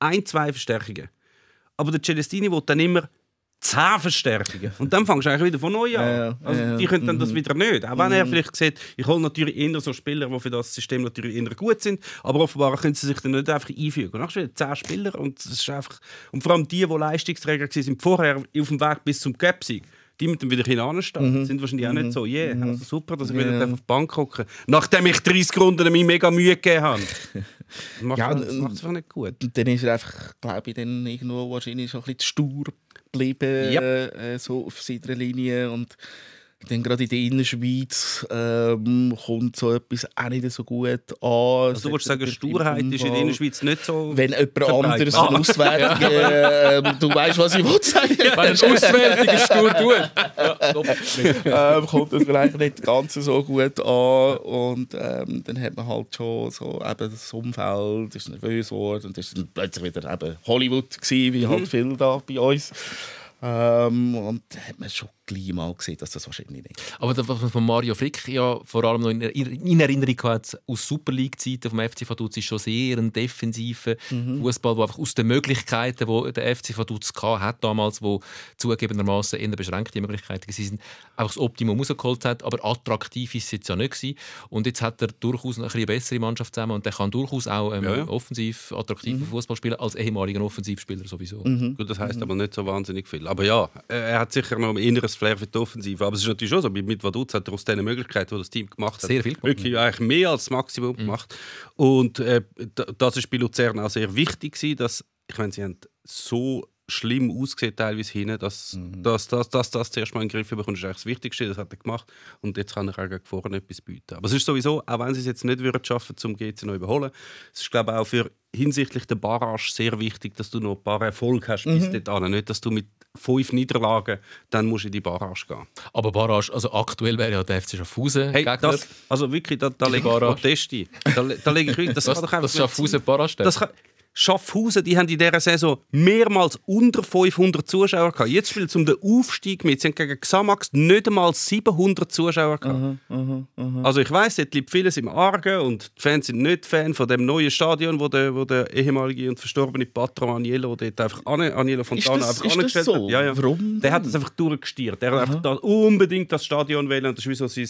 ein, zwei Verstärkungen. Aber der Celestini will dann immer zehn Verstärkungen. Und dann fängst du eigentlich wieder von neu an. Ja, ja, also, ja, die können dann das wieder nicht. Auch wenn er vielleicht sieht, ich hole natürlich eher so Spieler, die für das System natürlich eher gut sind, aber offenbar können sie sich dann nicht einfach einfügen. Und dann hast du wieder zehn Spieler und, das ist einfach, und vor allem die, die Leistungsträger waren, sind vorher auf dem Weg bis zum Cup-Sieg. Die mit dem wieder hinanstehen, sind wahrscheinlich auch nicht so, yeah, also super, dass ich wieder Ja. auf die Bank gucke, nachdem ich 30 Runden mir mega Mühe gegeben habe. Macht Ja, das macht es einfach nicht gut. Und dann ist er einfach, glaube ich, dann irgendwo wahrscheinlich so ein bisschen zu stur geblieben, Yep. äh, so auf seiner Linie. Und Dann gerade in der Innerschweiz ähm, kommt so etwas auch nicht so gut an. Also du würdest sagen, Sturheit ist in der Innerschweiz nicht so... Wenn jemand anderes Ah. Auswertung... ähm, du weißt, was ich will sagen. Wenn ein auswärtiger Stur tut. ähm, kommt das vielleicht nicht ganz so gut an und ähm, dann hat man halt schon so eben das Umfeld ist nervös geworden und das ist dann plötzlich wieder eben Hollywood gewesen, wie halt viel da bei uns ähm, und da hat man schon gleich mal gesehen, dass das wahrscheinlich nicht Aber das, was man von Mario Frick ja vor allem noch in, in Erinnerung hat, aus Super League-Zeiten vom FC Vaduz, ist schon sehr ein defensiver Fußball, der einfach aus den Möglichkeiten, die der FC Vaduz hat damals, wo zugegebenermaßen eher beschränkte Möglichkeiten waren, einfach das Optimum rausgeholt hat. Aber attraktiv ist es jetzt ja nicht gewesen. Und jetzt hat er durchaus eine, ein bisschen bessere Mannschaft zusammen und der kann durchaus auch ähm, Ja, ja. offensiv attraktiven Fußball spielen als ehemaliger Offensivspieler sowieso. Gut, das heisst aber nicht so wahnsinnig viel. Aber ja, er hat sicher noch ein inneres Flair für die Offensive. Aber es ist natürlich schon so, mit Vaduz hat er aus diesen Möglichkeiten, die das Team gemacht hat, Sehr viel gemacht, wirklich eigentlich mehr als das Maximum gemacht. Und äh, das ist bei Luzern auch sehr wichtig gewesen, dass, ich meine, sie haben so schlimm ausgesehen teilweise hinten, dass, dass, dass, dass das zuerst mal in den Griff bekommt, ist eigentlich das Wichtigste, das hat er gemacht. Und jetzt kann er auch vorne etwas bieten. Aber es ist sowieso, auch wenn sie es jetzt nicht würden schaffen, zum GC noch überholen, es ist glaube ich auch für hinsichtlich der Barrage sehr wichtig, dass du noch ein paar Erfolge hast bis dahin. Nicht, dass du mit fünf Niederlagen dann musst in die Barrage gehen. Aber Barrage, also aktuell wäre ja der FC Schaffhausen Hey, Gegner. das, also wirklich, da, da lege ich Barrage. Protest ein. Da, da lege ich wirklich, das, das, kann doch einfach das Schaffhausen. Barrage. Das kann, Schaffhausen, die haben in dieser Saison mehrmals unter 500 Zuschauer gehabt. Jetzt spielt es um den Aufstieg mit. Sie haben gegen Xamax nicht einmal 700 Zuschauer gehabt. Also ich weiss, dort liegt vieles im Argen und die Fans sind nicht Fan von dem neuen Stadion, wo der, wo der ehemalige und verstorbene Patron Aniello dort einfach an, Aniello Fontana Ist das- einfach ist das so? hat. Ja, ja. Warum Der hat das einfach durchgestiert. Der hat einfach da unbedingt das Stadion wählen. Das ist wie so sein,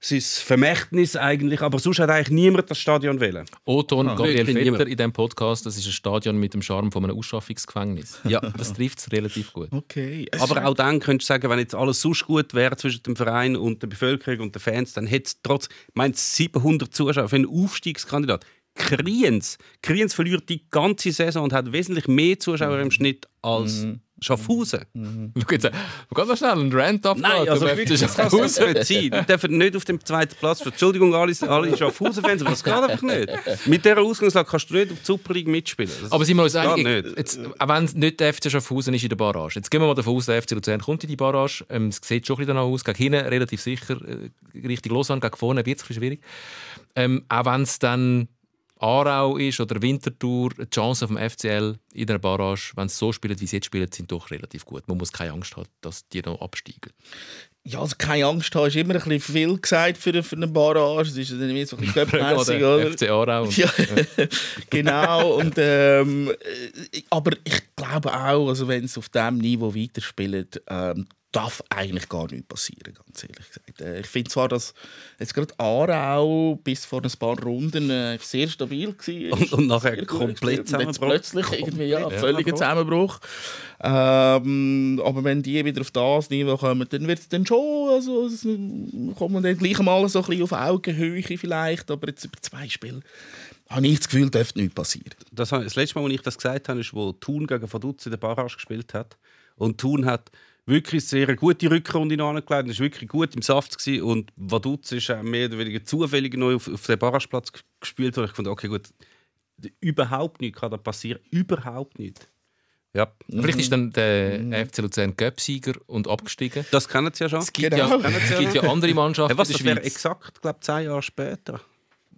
sein Vermächtnis eigentlich. Aber sonst hat eigentlich niemand das Stadion wählen. Oton Gabriel Wirklich Vetter niemand. in diesem Podcast, das ist ein Stadion mit dem Charme von einem Ausschaffungsgefängnis. Ja. Das trifft es relativ gut. okay Es Aber auch dann könntest du sagen, wenn jetzt alles sonst gut wäre zwischen dem Verein und der Bevölkerung und den Fans, dann hätte es trotz, ich meine, 700 Zuschauer für einen Aufstiegskandidat. Kriens. Kriens verliert die ganze Saison und hat wesentlich mehr Zuschauer im Schnitt als Schaffhausen. Schau jetzt, wir gehen noch schnell einen Rant ab. Nein, also wirklich, das kann es nicht sein. Die dürfen nicht auf dem zweiten Platz. Entschuldigung, alle, alle Schaffhausen-Fans, aber das geht einfach nicht. Mit dieser Ausgangslage kannst du nicht auf die Super League mitspielen. Das Aber sind wir uns einig, jetzt, auch wenn es nicht der FC Schaffhausen ist in der Barrage, jetzt gehen wir mal davon aus, der FC Luzern kommt in die Barrage, ähm, es sieht schon ein bisschen danach aus, gegen hinten relativ sicher, äh, Richtung Lausanne, gegen vorne wird es ein bisschen schwierig. Ähm, auch wenn es dann Aarau ist oder Winterthur, die Chancen auf dem FCL in der Barrage, wenn sie so spielen, wie sie jetzt spielen, sind doch relativ gut. Man muss keine Angst haben, dass die noch absteigen. Ja, also keine Angst haben, ist immer ein bisschen viel gesagt für, für eine Barrage. Es ist dann wie so ein bisschen göppmässig, Oder? FC Aarau. Und, Ja, genau. Und, ähm, äh, aber ich glaube auch, also wenn es auf diesem Niveau weiterspielt, ähm, darf eigentlich gar nichts passieren, ganz ehrlich gesagt. Äh, Ich finde zwar, dass jetzt gerade Aarau bis vor ein paar Runden äh, sehr stabil war. Und- und nachher komplett Zusammenbruch. Plötzlich irgendwie, ja, völliger Zusammenbruch. Ähm, aber wenn die wieder auf das Niveau kommen, dann wird es dann schon, also es kommt man dann gleich mal so ein bisschen auf Augenhöhe vielleicht, aber jetzt über zwei Spiele habe ich das Gefühl, dürfte nichts passieren. das, das letzte Mal, als ich das gesagt habe, ist, wo Thun gegen Vaduz in der Barrage gespielt hat. Und Thun hat wirklich sehr gute Rückrunde angelegt. Es war wirklich gut im Saft. Gewesen. Und Vaduz ist auch mehr oder weniger zufällig neu auf, auf den Barrageplatz g- gespielt. Und ich fand, okay, gut, überhaupt nichts kann da passieren. Überhaupt nichts. Ja, Vielleicht ist dann der FC Luzern Göpsieger und abgestiegen. das kennen Sie ja schon. Es gibt, Genau. ja, es gibt ja andere Mannschaften Hey, was, in das wäre exakt, glaube zehn Jahre später.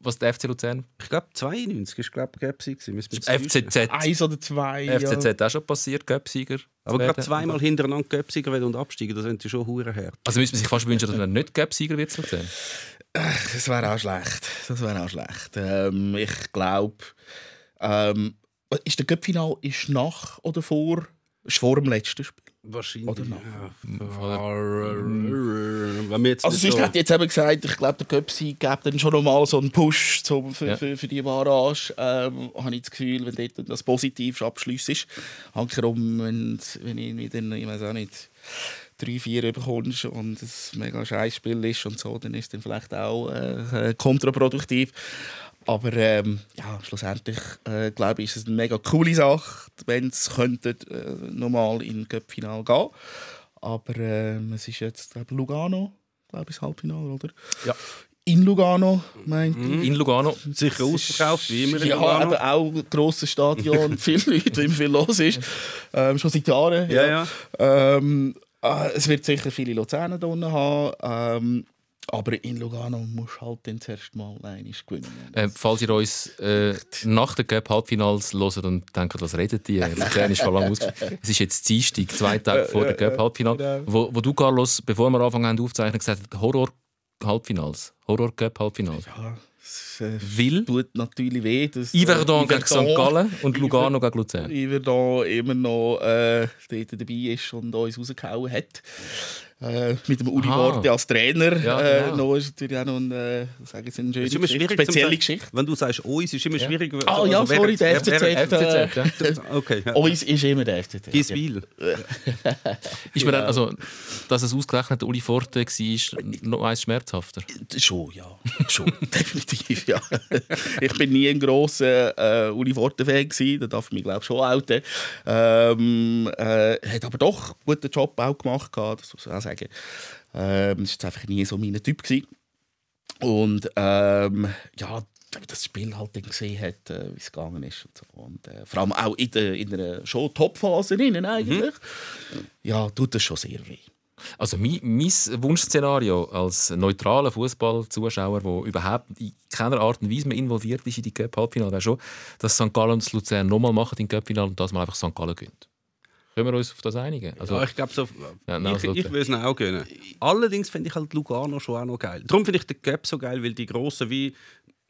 Was der FC Luzern? Ich glaube, 92 ist, glaube. FCZ. Eins oder zwei. FCZ Ja. auch schon passiert, Göpsieger. Aber gerade zweimal hintereinander Göpsiger werden und absteigen, das sind schon hure her. Also müsste man sich fast wünschen, dass er nicht Göpsieger wird Luzern. Das wäre auch schlecht. Das wäre auch schlecht. Ähm, ich glaube, ähm, ist der Cup-Final ist nach oder vor? Ist vor dem letzten Spiel. Wahrscheinlich. Oder noch? Ja. Wenn wir jetzt Also sonst so- hätte ich jetzt eben gesagt, ich glaube, der Cup-Sieg gibt dann schon nochmal so einen Push zum, für, Ja. für, für die Barrage. Ähm, habe ich das Gefühl, wenn dort das positiv Abschluss ist. Hankerum, wenn, wenn irgendwie dann, ich weiß auch nicht, drei, vier bekommst und es ein mega scheiß Spiel ist und so, dann ist es dann vielleicht auch äh, kontraproduktiv. Aber ähm, ja, schlussendlich äh, glaube ich, ist es eine mega coole Sache, wenn es könnte äh, nochmal in Cup-Final gehen. Aber ähm, es ist jetzt glaub, Lugano, glaube ich, das Halbfinale, oder? Ja. In Lugano, meint ich. In Lugano. Sicher ausverkauft, wie immer. Ja, Lugano. eben auch ein grosses Stadion, viele Leute, wie immer viel los ist. Ähm, schon seit Jahren. Ja, ja. Ähm, äh, es wird sicher viele Luzerner da unten haben. Aber in Lugano musst du halt dann zuerst mal einmal gewinnen. Äh, falls ihr uns äh, nach den Cup-Halbfinals hört und denkt, was redet die? Luzern ist schon lange ausgespielt. Es ist jetzt Dienstag, zwei Tage vor dem Cup-Halbfinal, genau. wo, wo du, Carlos, bevor wir anfangen haben aufzeichnen, gesagt hast, Horror-Halbfinals. Horror-Cup-Halbfinals. Ja, es äh, Will tut natürlich weh. Dass, Yverdon äh, gegen St. Gallen und Lugano gegen Luzern. Yverdon immer noch äh, dabei ist und uns rausgehauen hat. Äh, mit dem Uri Aha. Worte als Trainer. Ja, äh, genau. noch ist natürlich auch noch eine, äh, sagen Sie, eine schöne Es ist immer Geschichte, spezielle sagen- Geschichte. Wenn du sagst «uns», ist immer schwierig. Ah ja, wer- sorry, der FCZ. wer- FCZ, ja. Okay, ja. Uns ist immer der FCZ. Giswil. Ist mir dann, also, dass es ausgerechnet Uli Forte war, noch eins schmerzhafter. Schon, ja. Schon, definitiv, ja. Ich bin nie ein grosser äh, Uli Forte-Fan gewesen, da darf ich mich, glaube ich, schon outen. Ähm, äh, hat aber doch einen guten Job auch gemacht, gehabt, das muss man auch sagen. Ähm, das war einfach nie so mein Typ. Gewesen. Und ähm, ja, das Spiel halt dann gesehen hat, äh, wie es gegangen ist. Und, so. und äh, vor allem auch in, der, in einer schon Top-Phase eigentlich. Ja, tut das schon sehr weh. Also mein, mein Wunschszenario als neutraler Fußballzuschauer, der überhaupt in keiner Art und Weise mehr involviert ist in die Cup-Halbfinale, wäre schon, dass St. Gallen und Luzern nochmal machen im Cup-Finale und dass man einfach St. Gallen gönnt. Können wir uns auf das einigen? Also, Ja, ich glaube so. Ja, ich so- ich würde es auch gönnen. Allerdings finde ich halt Lugano schon auch noch geil. Darum finde ich den Gap so geil, weil die Grossen wie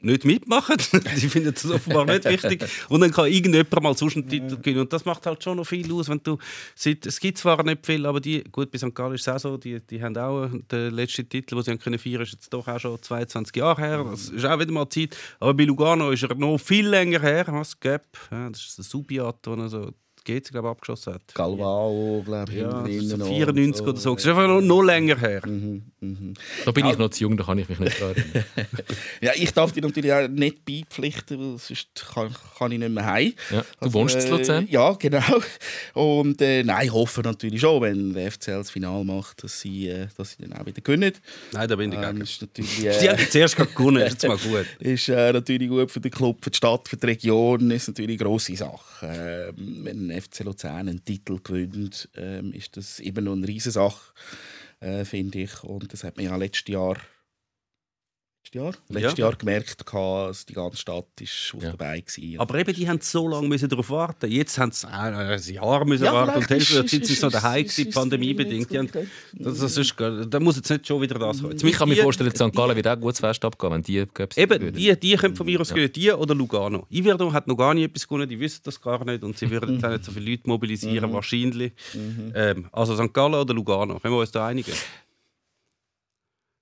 nicht mitmachen. die finden das offenbar nicht wichtig. Und dann kann irgendjemand mal sonst einen Titel gewinnen. Und das macht halt schon noch viel aus. Wenn du, seit- es gibt zwar nicht viel, aber die, gut, bei St. Gallen ist es auch so, die, die haben auch den letzten Titel, den sie haben können feiern ist jetzt doch auch schon 22 Jahre her. Das ist auch wieder mal Zeit. Aber bei Lugano ist er noch viel länger her. Was Gap? Ja, das ist der Subiat, der die GC, glaube ich, abgeschossen hat. Galvao, glaube ich, Ja, das ist so noch 94 und oder so. Das ist einfach noch, noch länger her. da bin ich noch zu jung, da kann ich mich nicht erinnern. Ja, ich darf dich natürlich auch nicht beipflichten, weil sonst kann, kann ich nicht mehr heim. Ja, du wohnst in Luzern? Ja, genau. Und äh, nein, ich hoffe natürlich schon, wenn der FCL das Finale macht, dass sie, äh, dass sie dann auch wieder gewinnen. Nein, da bin ich Ähm, ist natürlich, Die äh, haben zuerst gewonnen, ist jetzt mal gut. ist äh, natürlich gut für den Club, für die Stadt, für die Region. Ist natürlich eine grosse Sache. Ähm, wenn ein FC Luzern einen Titel gewinnt, ähm, ist das immer noch eine riesige Sache, äh, finde ich. Und das hat man ja letztes Jahr, letztes Jahr, letztes Ja. Jahr gemerkt, dass die ganze Stadt ist auf Ja. dabei war. Aber eben, die haben so lange müssen darauf warten. Jetzt haben sie äh, ein Jahr müssen Ja, warten und Zeit sind sie noch daheim ist- gewesen, ist- pandemiebedingt. Das, das ist, da muss jetzt nicht schon wieder das kommen. Jetzt Ich kann mir vorstellen, St. Gallen wird auch ein gutes Fest abgehen, wenn die Cups Eben, die, die können von mir aus gewinnen, die oder Lugano. Iverdon hat noch gar nicht etwas gewonnen, die wissen das gar nicht und sie würden jetzt auch nicht so viele Leute mobilisieren, wahrscheinlich. Ähm, also St. Gallen oder Lugano, können wir uns da einigen?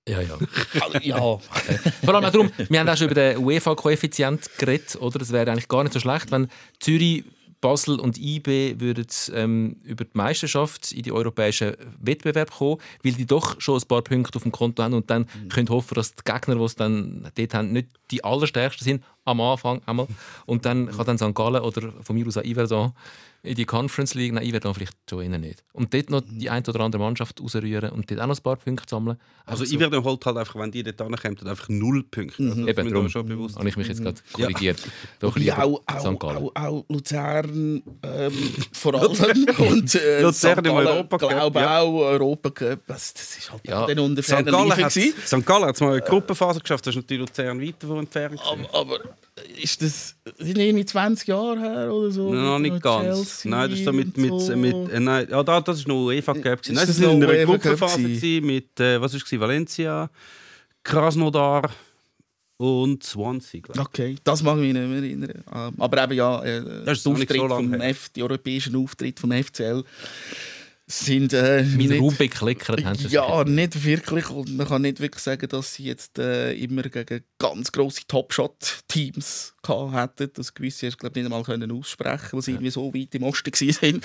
Ja, ja. ja, Vor allem auch darum, wir haben auch schon über den UEFA-Koeffizient geredet, oder? Es wäre eigentlich gar nicht so schlecht, wenn Zürich, Basel und IB würden ähm, über die Meisterschaft in die europäischen Wettbewerb kommen, weil die doch schon ein paar Punkte auf dem Konto haben und dann können hoffen, dass die Gegner, die es dann dort haben, nicht die allerstärksten sind am Anfang einmal. Und dann kann dann St. Gallen oder von mir aus auch Iverdon in die Conference League, nein, Iverdon vielleicht schon nicht. Und dort noch die eine oder andere Mannschaft rausrühren und dort auch noch ein paar Punkte sammeln. Also Einfach so. Iverdon holt halt einfach, wenn die dort ankommen, einfach null Punkte. Also, das Eben, darum da schon bewusst. habe ich mich jetzt gerade korrigiert. Doch Ja, lieber auch, auch, auch, auch Luzern ähm, vor allem. und äh, Luzern im Gallen, Europacup, glaube ja. auch Europacup. Das, das ist halt Ja, den unter St. Gallen hat gewesen. St. Gallen hat's mal eine Gruppenphase geschafft, das ist natürlich Luzern weit davon entfernt. Aber, aber ist das sind irgendwie 20 Jahre her oder so? Noch Mit nicht ganz. Chelsea Nein, das ist so mit, mit, so. mit äh, nein, ja, da, das ist noch UEFA Cup. Nein, das war in noch einer Gruppenphase mit äh, was ist? Valencia, Krasnodar und Swansea. glaub. Okay, das mag ich mich nicht mehr erinnern. Ähm, Aber eben ja, äh, Das ist der noch so Auftritt lange vom. F, die europäischen Auftritt vom FCL sind äh, Mein nicht- Raum bekleckert haben sie Ja, nicht wirklich. Und man kann nicht wirklich sagen, dass sie jetzt äh, immer gegen ganz grosse Top-Shot-Teams hätten. Das gewisse hast du glaub, nicht einmal können aussprechen, weil sie irgendwie so weit im Osten waren.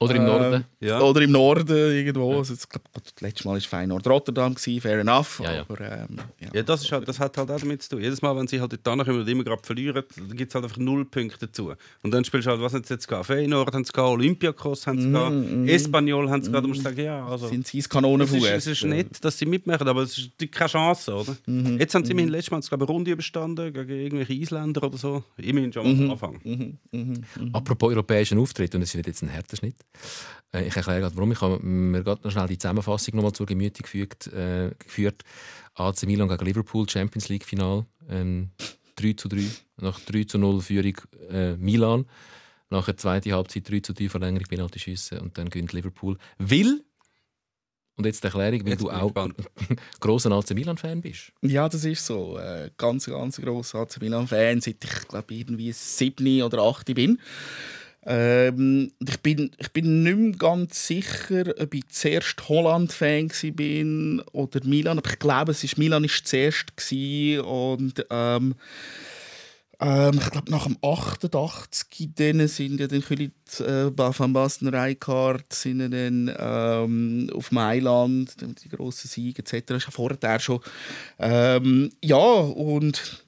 Oder im Norden. Ja. Oder im Norden irgendwo. Also, jetzt, glaub, das letzte Mal war Feyenoord Rotterdam, gewesen, fair enough. Ja, ja. Aber, ähm, ja. Ja, das, ist halt, das hat halt auch damit zu tun. Jedes Mal, wenn sie halt dort kommen und immer gerade verlieren, dann gibt es halt einfach null Punkte dazu. Und dann spielst du halt, was haben sie jetzt gehabt? Feyenoord haben sie gehabt, Olympiakos haben sie gehabt, Espanyol Mal haben sie gerade, musst du sagen, ja, also... sind sie Es Kanonenfuß. ist, es ist nett, dass sie mitmachen, aber es ist keine Chance, oder? Mhm. Jetzt haben sie immerhin letztes Mal glaube ich, eine Runde überstanden gegen irgendwelche Isländer oder so. Immerhin schon Mhm. am Anfang. Apropos europäischen Auftritt, und das ist nicht jetzt ein härter Schnitt. Äh, ich erkläre gerade, warum. Ich habe mir gerade noch schnell die Zusammenfassung noch mal zur Gemüte gefügt, äh, geführt. AC Milan gegen Liverpool, Champions League Final. Ähm, 3 zu 3. Nach 3 zu 0 Führung äh, Milan. Nach der zweiten Halbzeit 3 zu 3 Verlängerung, Penalty-Schüsse und dann gönnt Liverpool. Will, und jetzt die Erklärung, weil Jetzt du auch gespannt. grosser AC Milan-Fan bist. Ja, das ist so. Äh, ganz, ganz grosser AC Milan-Fan, seit ich glaube irgendwie sieben oder acht bin. Ähm, ich bin. Ich bin nicht mehr ganz sicher, ob ich zuerst Holland-Fan bin oder Milan. Aber ich glaube, es ist Milan ist zuerst und ähm, ähm, ich glaube, nach dem 88 dann sind ja dann König äh, Van Basten Rijkaard sind dann ähm, auf Mailand, die grossen Siege etc. Das ja vorher schon. Ähm, ja, und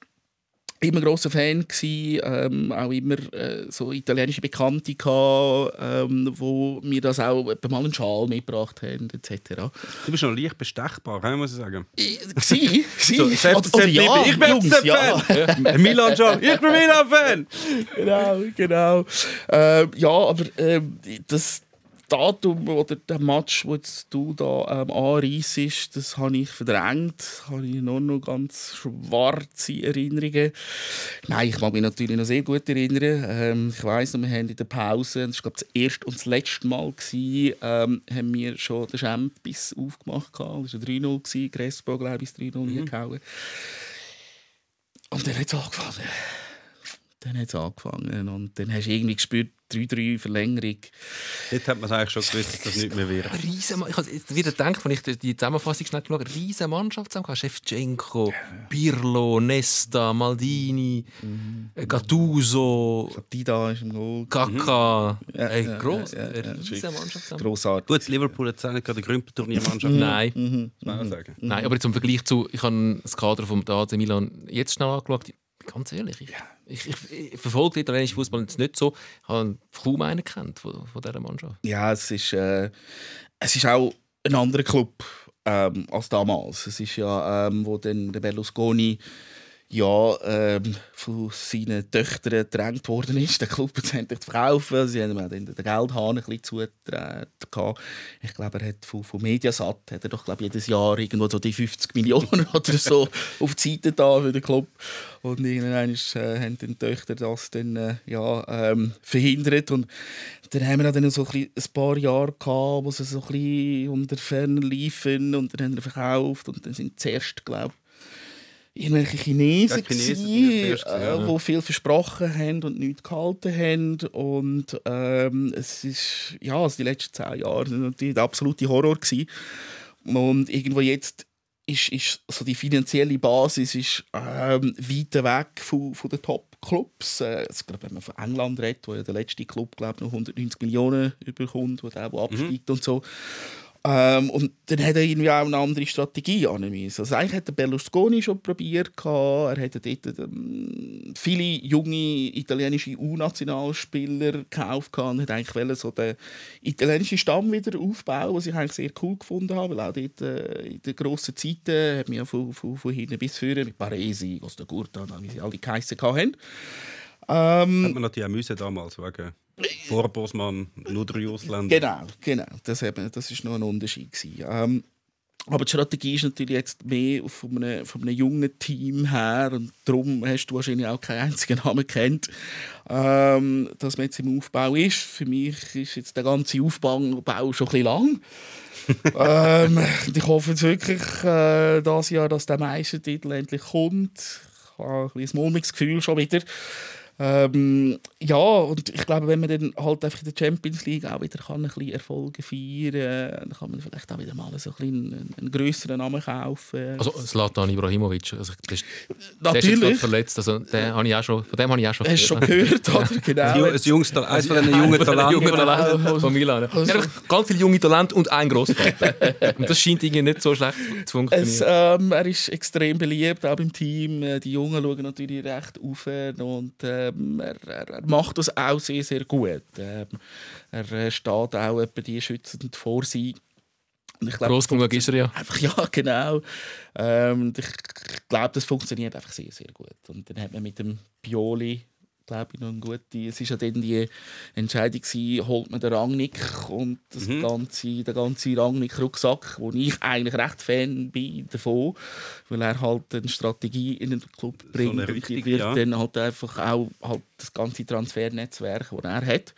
immer grosser Fan gsi, ähm, auch immer äh, so italienische Bekannte gehabt, ähm, wo mir das auch etwa mal einen Schal mitgebracht haben etc. Du bist noch leicht bestechbar, he, muss ich sagen. Gsi, gsi. So, Oder- selbst oder ja, ich bin Jungs, ja. Fan. Milan schon. Ich bin Milan-Fan. genau, genau. Ähm, ja, aber ähm, das Datum oder der Match, wo jetzt du da ähm, anreissest, das habe ich verdrängt. Habe ich nur noch ganz schwarze Erinnerungen. Nein, ich mag mich natürlich noch sehr gut erinnern. Ähm, ich weiss noch, wir haben in der Pause, das war das erste und das letzte Mal, gewesen, ähm, haben wir schon den Champions aufgemacht. gehabt. Das war 3-0, gewesen. Crespo, glaube ich, ist 3-0 Mhm. Und dann hat es angefangen. Dann hat es angefangen und dann hast du irgendwie gespürt, 3-3 Verlängerung. Dort hat man eigentlich schon gewusst, dass das nicht mehr wird. Riesen, ich habe jetzt wieder gedacht, wenn ich die Zusammenfassung schnell geschaut habe, riesen Mannschaft zusammen. Shevchenko, Pirlo, Nesta, Maldini, äh, Gattuso, Dida ist im Goal. Kaka. Ja, Ey, ja, gross, ja, ja, riesen Mannschaft zusammen. Grossartig. Gut, Liverpool hat nicht gerade eine Grümpelturniermannschaft. Nein. Mhm. man auch sagen. Nein, aber zum Vergleich zu, ich habe das Kader vom AC Milan jetzt schnell angeschaut. Ganz ehrlich, ich, ich, ich, ich verfolge den italienischen Fußball jetzt nicht so. Ich habe kaum einen kennt von, von dieser Mannschaft. Ja, es ist, äh, es ist auch ein anderer Club ähm, als damals. Es ist ja, ähm, wo dann der Berlusconi ja, ähm, von seinen Töchtern gedrängt worden ist, den Club zu verkaufen. Sie haben ihm den Geldhahn ein bisschen zugetreten. gehabt. Ich glaube, er hat von, von Mediasat hat er doch glaube ich, jedes Jahr irgendwo so die 50 Millionen oder so auf die Seite da für den Club. Und irgendwann äh, haben die Töchter das dann, äh, ja, ähm, verhindert. Und dann haben wir dann so ein, ein paar Jahre gehabt, wo sie so ein bisschen unter ferner liefen und dann haben wir verkauft und dann sind zuerst, glaube irgendwelche Chinesen, Ja, Chinesen gewesen, gewesen, äh, ja. wo viel versprochen haben und nichts gehalten haben und ähm, es ist ja also die letzten zehn Jahre natürlich der absolute Horror gewesen. und irgendwo jetzt ist, ist so die finanzielle Basis ist ähm, weit weg von, von den Top-Clubs. Äh, also, glaub, wenn man von England redet, wo ja der letzte Club glaub, noch 190 Millionen überkommt, wo der wo absteigt und so. Ähm, und dann hat er irgendwie auch eine andere Strategie angewiesen. Also eigentlich hat der Berlusconi schon probiert. Er hatte dort ähm, viele junge italienische U-Nationalspieler gekauft und hat eigentlich wollte so den italienischen Stamm wieder aufbauen, was ich eigentlich sehr cool gefunden habe, weil auch dort äh, in den grossen Zeiten hat man ja von, von, von hinten bis vorne mit Baresi, Costa Curta, wie sie alle geheissen haben. Ähm, Hat man natürlich auch müssen damals, wegen vor Bosman nur drei Ausländer. Genau, genau. Das, eben, das ist noch ein Unterschied. Gewesen. Ähm, aber die Strategie ist natürlich jetzt mehr von einem, von einem jungen Team her und darum hast du wahrscheinlich auch keinen einzigen Namen kennt, ähm, dass man jetzt im Aufbau ist. Für mich ist jetzt der ganze Aufbau schon ein bisschen lang. ähm, ich hoffe jetzt wirklich äh, das Jahr, dass der Meistertitel endlich kommt. Ich habe ein, bisschen ein mulmiges Gefühl schon wieder. Ähm, ja, und ich glaube, wenn man dann halt einfach in der Champions League auch wieder kann ein bisschen Erfolge feiern kann, dann kann man vielleicht auch wieder mal so ein bisschen einen, einen grösseren Namen kaufen. Also Zlatan Ibrahimovic, also, der ist, der ist Natürlich. verletzt, also, den habe ich auch schon, von dem habe ich auch schon Hast du schon gehört, oder? Genau. Ein junges Tal- Eines von diesen jungen Talenten. jungen Talenten von Milan. Also- Er hat ganz viele junge Talente und ein Grossvater. und das scheint irgendwie nicht so schlecht zu Es, funktionieren. ähm, er ist extrem beliebt, auch im Team. Äh, Die Jungen schauen natürlich recht auf und äh, ähm, er, er, macht das auch sehr, sehr gut. Ähm, er äh, steht auch etwa die schützend vor sie. Und ich glaub, Gross das genug ist er ja. Einfach, ja, genau. Ähm, ich glaube, das funktioniert einfach sehr, sehr gut. Und dann hat man mit dem Pioli, glaube ich, noch eine gute... Es war ja dann die Entscheidung, gewesen, holt man den Rangnick und das ganze, den ganzen Rangnick-Rucksack, wo ich eigentlich recht Fan bin davon, weil er halt eine Strategie in den Club bringt. eine und die richtige, wird ja. dann halt einfach auch halt das ganze Transfernetzwerk, das er hat.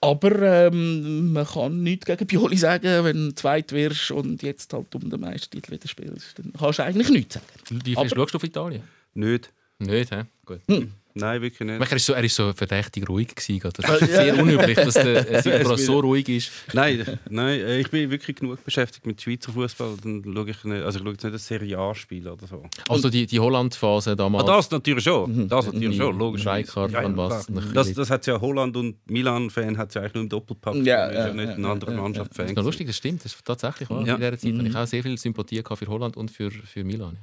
Aber ähm, man kann nichts gegen Pioli sagen, wenn du zweit wirst und jetzt halt um den Meistertitel wieder spielst. Dann kannst du eigentlich nichts sagen. Wie fest schaust du auf Italien? Nicht. Nicht, hä? Gut. Nein, wirklich nicht. Er war so, er ist so verdächtig ruhig. Gewesen, das Ah, ist ja. sehr unüblich, dass der Es so ruhig ist. Nein, nein, äh, ich bin wirklich genug beschäftigt mit Schweizer Fußball. Dann schaue ich nicht, also ich schaue jetzt nicht ein Serie A-Spiel oder so. Also die, die Holland-Phase Ah, damals. das natürlich schon. Das natürlich schon, Mhm. logisch. Van Basten, ein Das, das hat ja Holland und Milan-Fan hat ja eigentlich nur im Doppelpack. Ja, Das ist ja, ja nicht ja, eine andere ja, ja. Mannschaft Fan. Das ist lustig, das stimmt. Das ist tatsächlich wahr. Ja. In dieser Zeit habe ich auch sehr viel Sympathie gehabt für Holland und für, für Milan.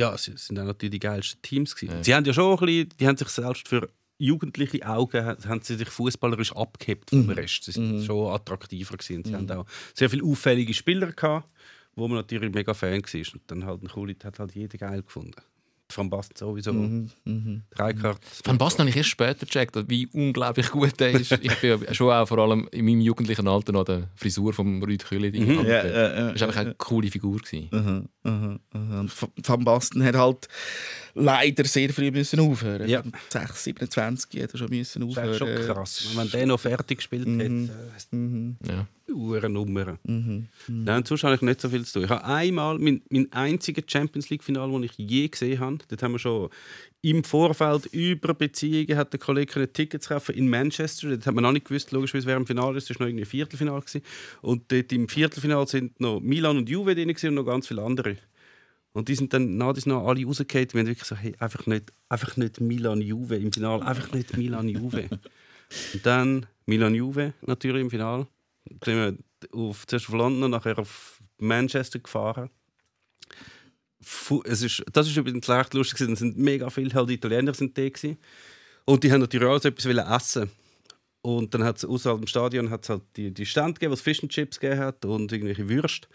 Ja, sie sind auch natürlich die geilsten Teams gewesen. Sie haben ja schon ein bisschen, die haben sich selbst für jugendliche Augen haben sie sich fußballerisch abgehebt vom Rest. Sie sind schon attraktiver gewesen. Sie haben auch sehr viele auffällige Spieler gehabt, wo man natürlich mega Fan war. Und dann halt ein Kulit hat halt jeder geil gefunden. Van Basten sowieso. Rijkaard. Van Basten habe ich erst später gecheckt, wie unglaublich gut er ist. Ich bin schon auch vor allem in meinem jugendlichen Alter noch der Frisur von Rüd Külli. Ja, ja, ja, Das war einfach eine coole Figur. Gewesen. Aha. Und V- Van Basten hat halt leider sehr früh müssen aufhören. Ja. Mit 6, 27 hat er schon müssen Das ist aufhören. schon krass. Wenn der noch fertig gespielt hat, Ja. Äh, Uhren Nummer. Nein, sonst habe ich nicht so viel zu tun. Ich habe einmal, mein, mein einziges Champions League-Final, das ich je gesehen habe, dort haben wir schon im Vorfeld über Beziehungen hat der Kollege können Tickets kaufen in Manchester. Dort hat man noch nicht gewusst, logischerweise, wer im Finale ist. Es war noch irgendwie ein Viertelfinale. Gewesen. Und dort im Viertelfinale sind noch Milan und Juve drin und noch ganz viele andere. Und die sind dann nach noch alle rausgefallen. Wir haben wirklich so, hey, einfach nicht, einfach nicht Milan-Juve im Finale. Einfach nicht Milan-Juve. und dann Milan-Juve natürlich im Finale. Sind wir auf, zuerst auf London nachher auf Manchester gefahren. Fu es ist, das ist übrigens recht lustig. Es sind mega viele halt Italiener sind da gewesen. Und die haben natürlich auch so etwas essen. Und dann hat es außerhalb dem Stadion hat's halt die, die Stand gegeben, was Fish and Chips gegeben hat und irgendwelche Würste.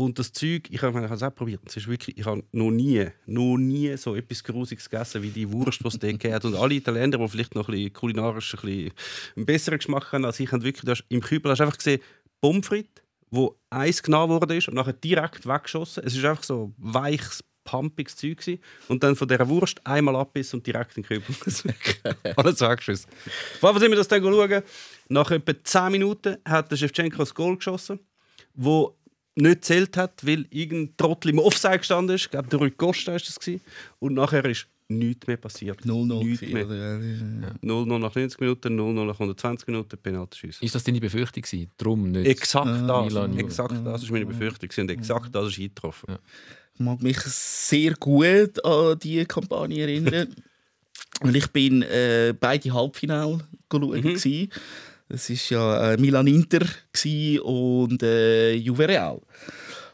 Und das Zeug, ich habe es auch probiert. Es ist wirklich, ich habe noch nie, noch nie so etwas Grusiges gegessen wie die Wurst, die es dort hat. Und alle Italiener, die vielleicht noch ein bisschen kulinarisch ein bisschen einen besseren Geschmack haben als ich, haben wirklich, hast, im Kübel hast du einfach gesehen, Pommes frites, wo eins genommen worden ist und nachher direkt weggeschossen. Es ist einfach so weiches, pumpiges Zeug gewesen. Und dann von dieser Wurst einmal abbissen und direkt in den Kübel. Alles weggeschossen. Jeden Fall sind wir das dann schauen. Nach etwa 10 Minuten hat der Shevchenko das Goal geschossen, wo nicht zählt hat, weil irgendein Trottel im Offside gestanden ist. Ich glaube, der Rui Costa war das. Gewesen. Und nachher ist nichts mehr passiert. 0-0 Nichts gewesen, mehr. oder? Ja. 0-0 nach 90 Minuten, 0-0 nach 120 Minuten, Penaltyschüsse. Ist das deine Befürchtung? gewesen? Darum nicht. Exakt das. Milan. Exakt das ist meine Befürchtung. gewesen. Und exakt das ist eingetroffen. Ich mag mich sehr gut an diese Kampagne erinnern. Weil ich bin äh, beide Halbfinale schauen. Mhm. Das war ja äh, Milan-Inter gsi und äh, Juve Real.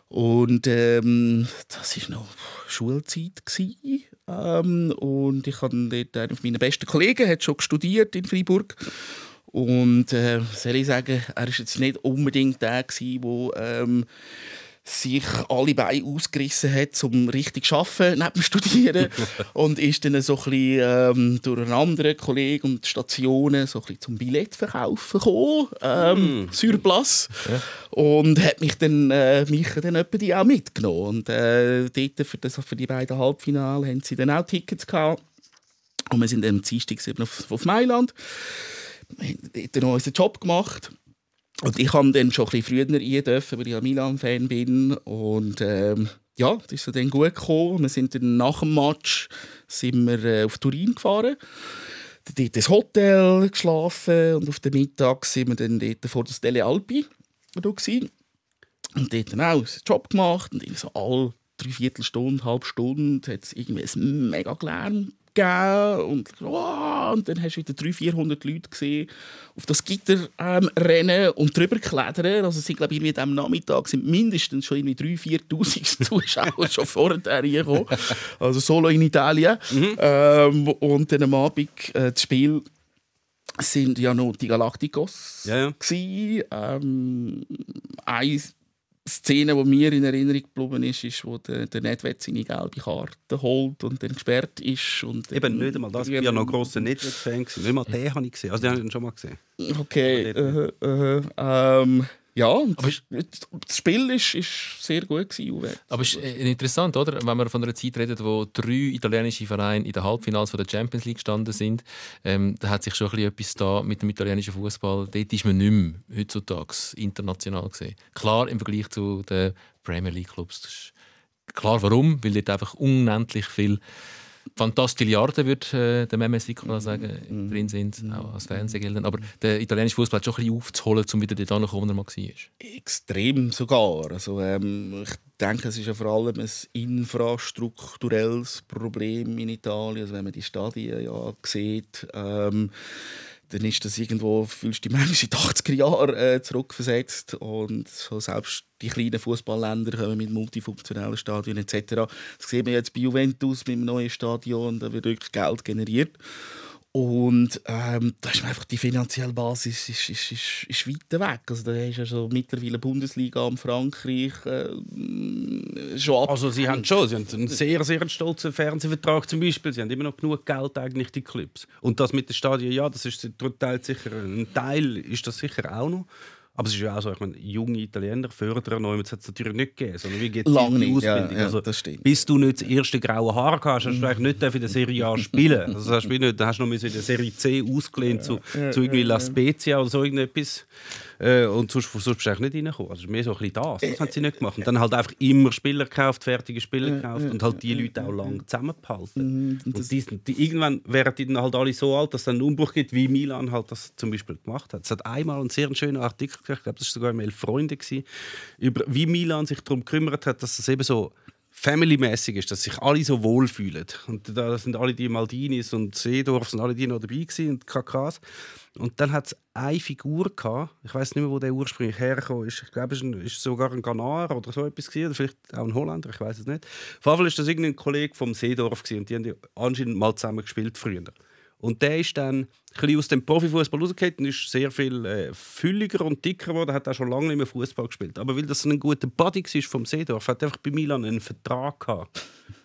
Und ähm, das war noch Schulzeit. Ähm, und ich habe dort einen meiner besten Kollegen hat schon studiert in Freiburg. Und äh, soll ich sagen, er war jetzt nicht unbedingt der, der sich alle Beine ausgerissen hat, um richtig zu arbeiten neben dem Studieren. und ist dann so ein bisschen, ähm, durch einen anderen Kollegen und Stationen so ein bisschen zum Billettverkaufen gekommen, ähm, sur place. Und hat mich dann, äh, mich dann die auch mitgenommen. Und äh, dort für, das, für die beiden Halbfinale haben sie dann auch Tickets gehabt. Und wir sind dann am Dienstag auf, auf Mailand. Wir haben dort noch unseren Job gemacht. Und ich habe dann schon ein bisschen früher rein dürfen, weil ich ja Milan-Fan bin. Und ähm, ja, das ist dann gut gekommen. Wir sind dann nach dem Match sind wir, äh, auf Turin gefahren. Dort ins Hotel geschlafen und auf den Mittag sind wir dann dort vor der Stelle Alpi. Und dort dann auch einen Job gemacht. Und irgendwie so alle dreiviertel Stunde, halbe Stunde hat es irgendwie ein mega Lärm gegeben und, oh, und dann hast du wieder 300, 400 Leute gesehen auf das Gitter ähm, rennen und drüber klettern. Also sind, glaube ich, irgendwie am Nachmittag sind mindestens schon 3.000, 4'000 Zuschauer schon vorher gekommen. Also solo in Italien. Mhm. Ähm, und dann am Abend äh, das Spiel sind ja noch die Galacticos. Ja, ja. Ähm, eine Szene, die mir in Erinnerung geblieben ist, ist, wo der, der Nedved seine gelbe Karte holt und dann gesperrt ist. Und Eben nicht einmal das. Ich war ja noch ein grosser gewesen. Nicht mal den habe ich gesehen. Also den habe ich schon mal gesehen. Okay, äh, äh, ähm, ja, und das Spiel ist, ist sehr gut gewesen. Aber es ist äh, interessant, oder? Wenn wir von einer Zeit reden, wo drei italienische Vereine in den Halbfinals von der Champions League gestanden sind, ähm, da hat sich schon ein bisschen etwas da mit dem italienischen Fußball. Dort ist man nicht mehr heutzutage international gesehen. Klar im Vergleich zu den Premier League Clubs. Klar, warum? Weil dort einfach unendlich viel Fantastilliarden, würde äh, der Meme Siccola sagen, drin sind, auch als Fernsehgelder. Aber der italienische Fußball hat schon ein bisschen aufzuholen, um wieder dort anzukommen, wo er mal war. Extrem sogar. Also, ähm, ich denke, es ist ja vor allem ein infrastrukturelles Problem in Italien. Also, wenn man die Stadien ja sieht, ähm, dann ist das irgendwo, fühlst du dich manchmal in die 80er Jahre äh, zurückversetzt. Und so selbst die kleinen Fußballländer kommen mit multifunktionellen Stadien etc. Das sehen wir jetzt bei Juventus mit dem neuen Stadion, da wird wirklich Geld generiert. Und ähm, da ist einfach die finanzielle Basis ist, ist, ist, ist weit weg. Also da ist ja schon mittlerweile Bundesliga in Frankreich äh, schon ab. Also sie haben schon, sie haben einen sehr, sehr stolzen Fernsehvertrag zum Beispiel. Sie haben immer noch genug Geld eigentlich, die Clubs. Und das mit den Stadien, ja, das ist teilt sicher, ein Teil ist das sicher auch noch. Aber es ist ja auch so, ich meine, junge Italiener fördern neu, das hat es natürlich nicht gegeben, sondern wie geht Lange die nicht, ja, Ausbildung? ja, also, das stimmt. Bis du nicht das erste graue Haar hast, hast du eigentlich nicht in der Serie A spielen. Also, hast du nicht, dann hast du noch in der Serie C ausgelehnt zu, zu irgendwie La Spezia oder so irgendetwas. Äh, und sonst, sonst bist du nicht reingekommen. Also, mehr so ein bisschen das. Das haben sie nicht gemacht. Und dann halt einfach immer Spieler gekauft, fertige Spieler gekauft und halt die Leute auch lang zusammengehalten. Und die, die, irgendwann wären die dann halt alle so alt, dass es dann einen Umbruch gibt, wie Milan halt das zum Beispiel gemacht hat. Es hat einmal einen sehr schönen Artikel gekriegt, ich glaube, das war sogar im Elf Freunde, gewesen, über wie Milan sich darum gekümmert hat, dass es eben so family-mäßig ist, dass sich alle so wohlfühlen. Und da sind alle die Maldinis und Seedorf sind alle die noch dabei gewesen, und KKs. Und dann hat es eine Figur gehabt, ich weiß nicht mehr, wo der ursprünglich hergekommen ist. Ich glaube, es war sogar ein Ghanaer oder so etwas gewesen, oder vielleicht auch ein Holländer, ich weiß es nicht. Auf jeden Fall ist das irgendein Kollege vom Seedorf gewesen, und die haben anscheinend mal zusammen gespielt früher. Und der ist dann bisschen aus dem Profifußball rausgekommen und ist sehr viel äh, fülliger und dicker geworden, hat auch schon lange nicht mehr Fußball gespielt. Aber weil das ein guter Buddy war vom Seedorf, hat er einfach bei Milan einen Vertrag gehabt.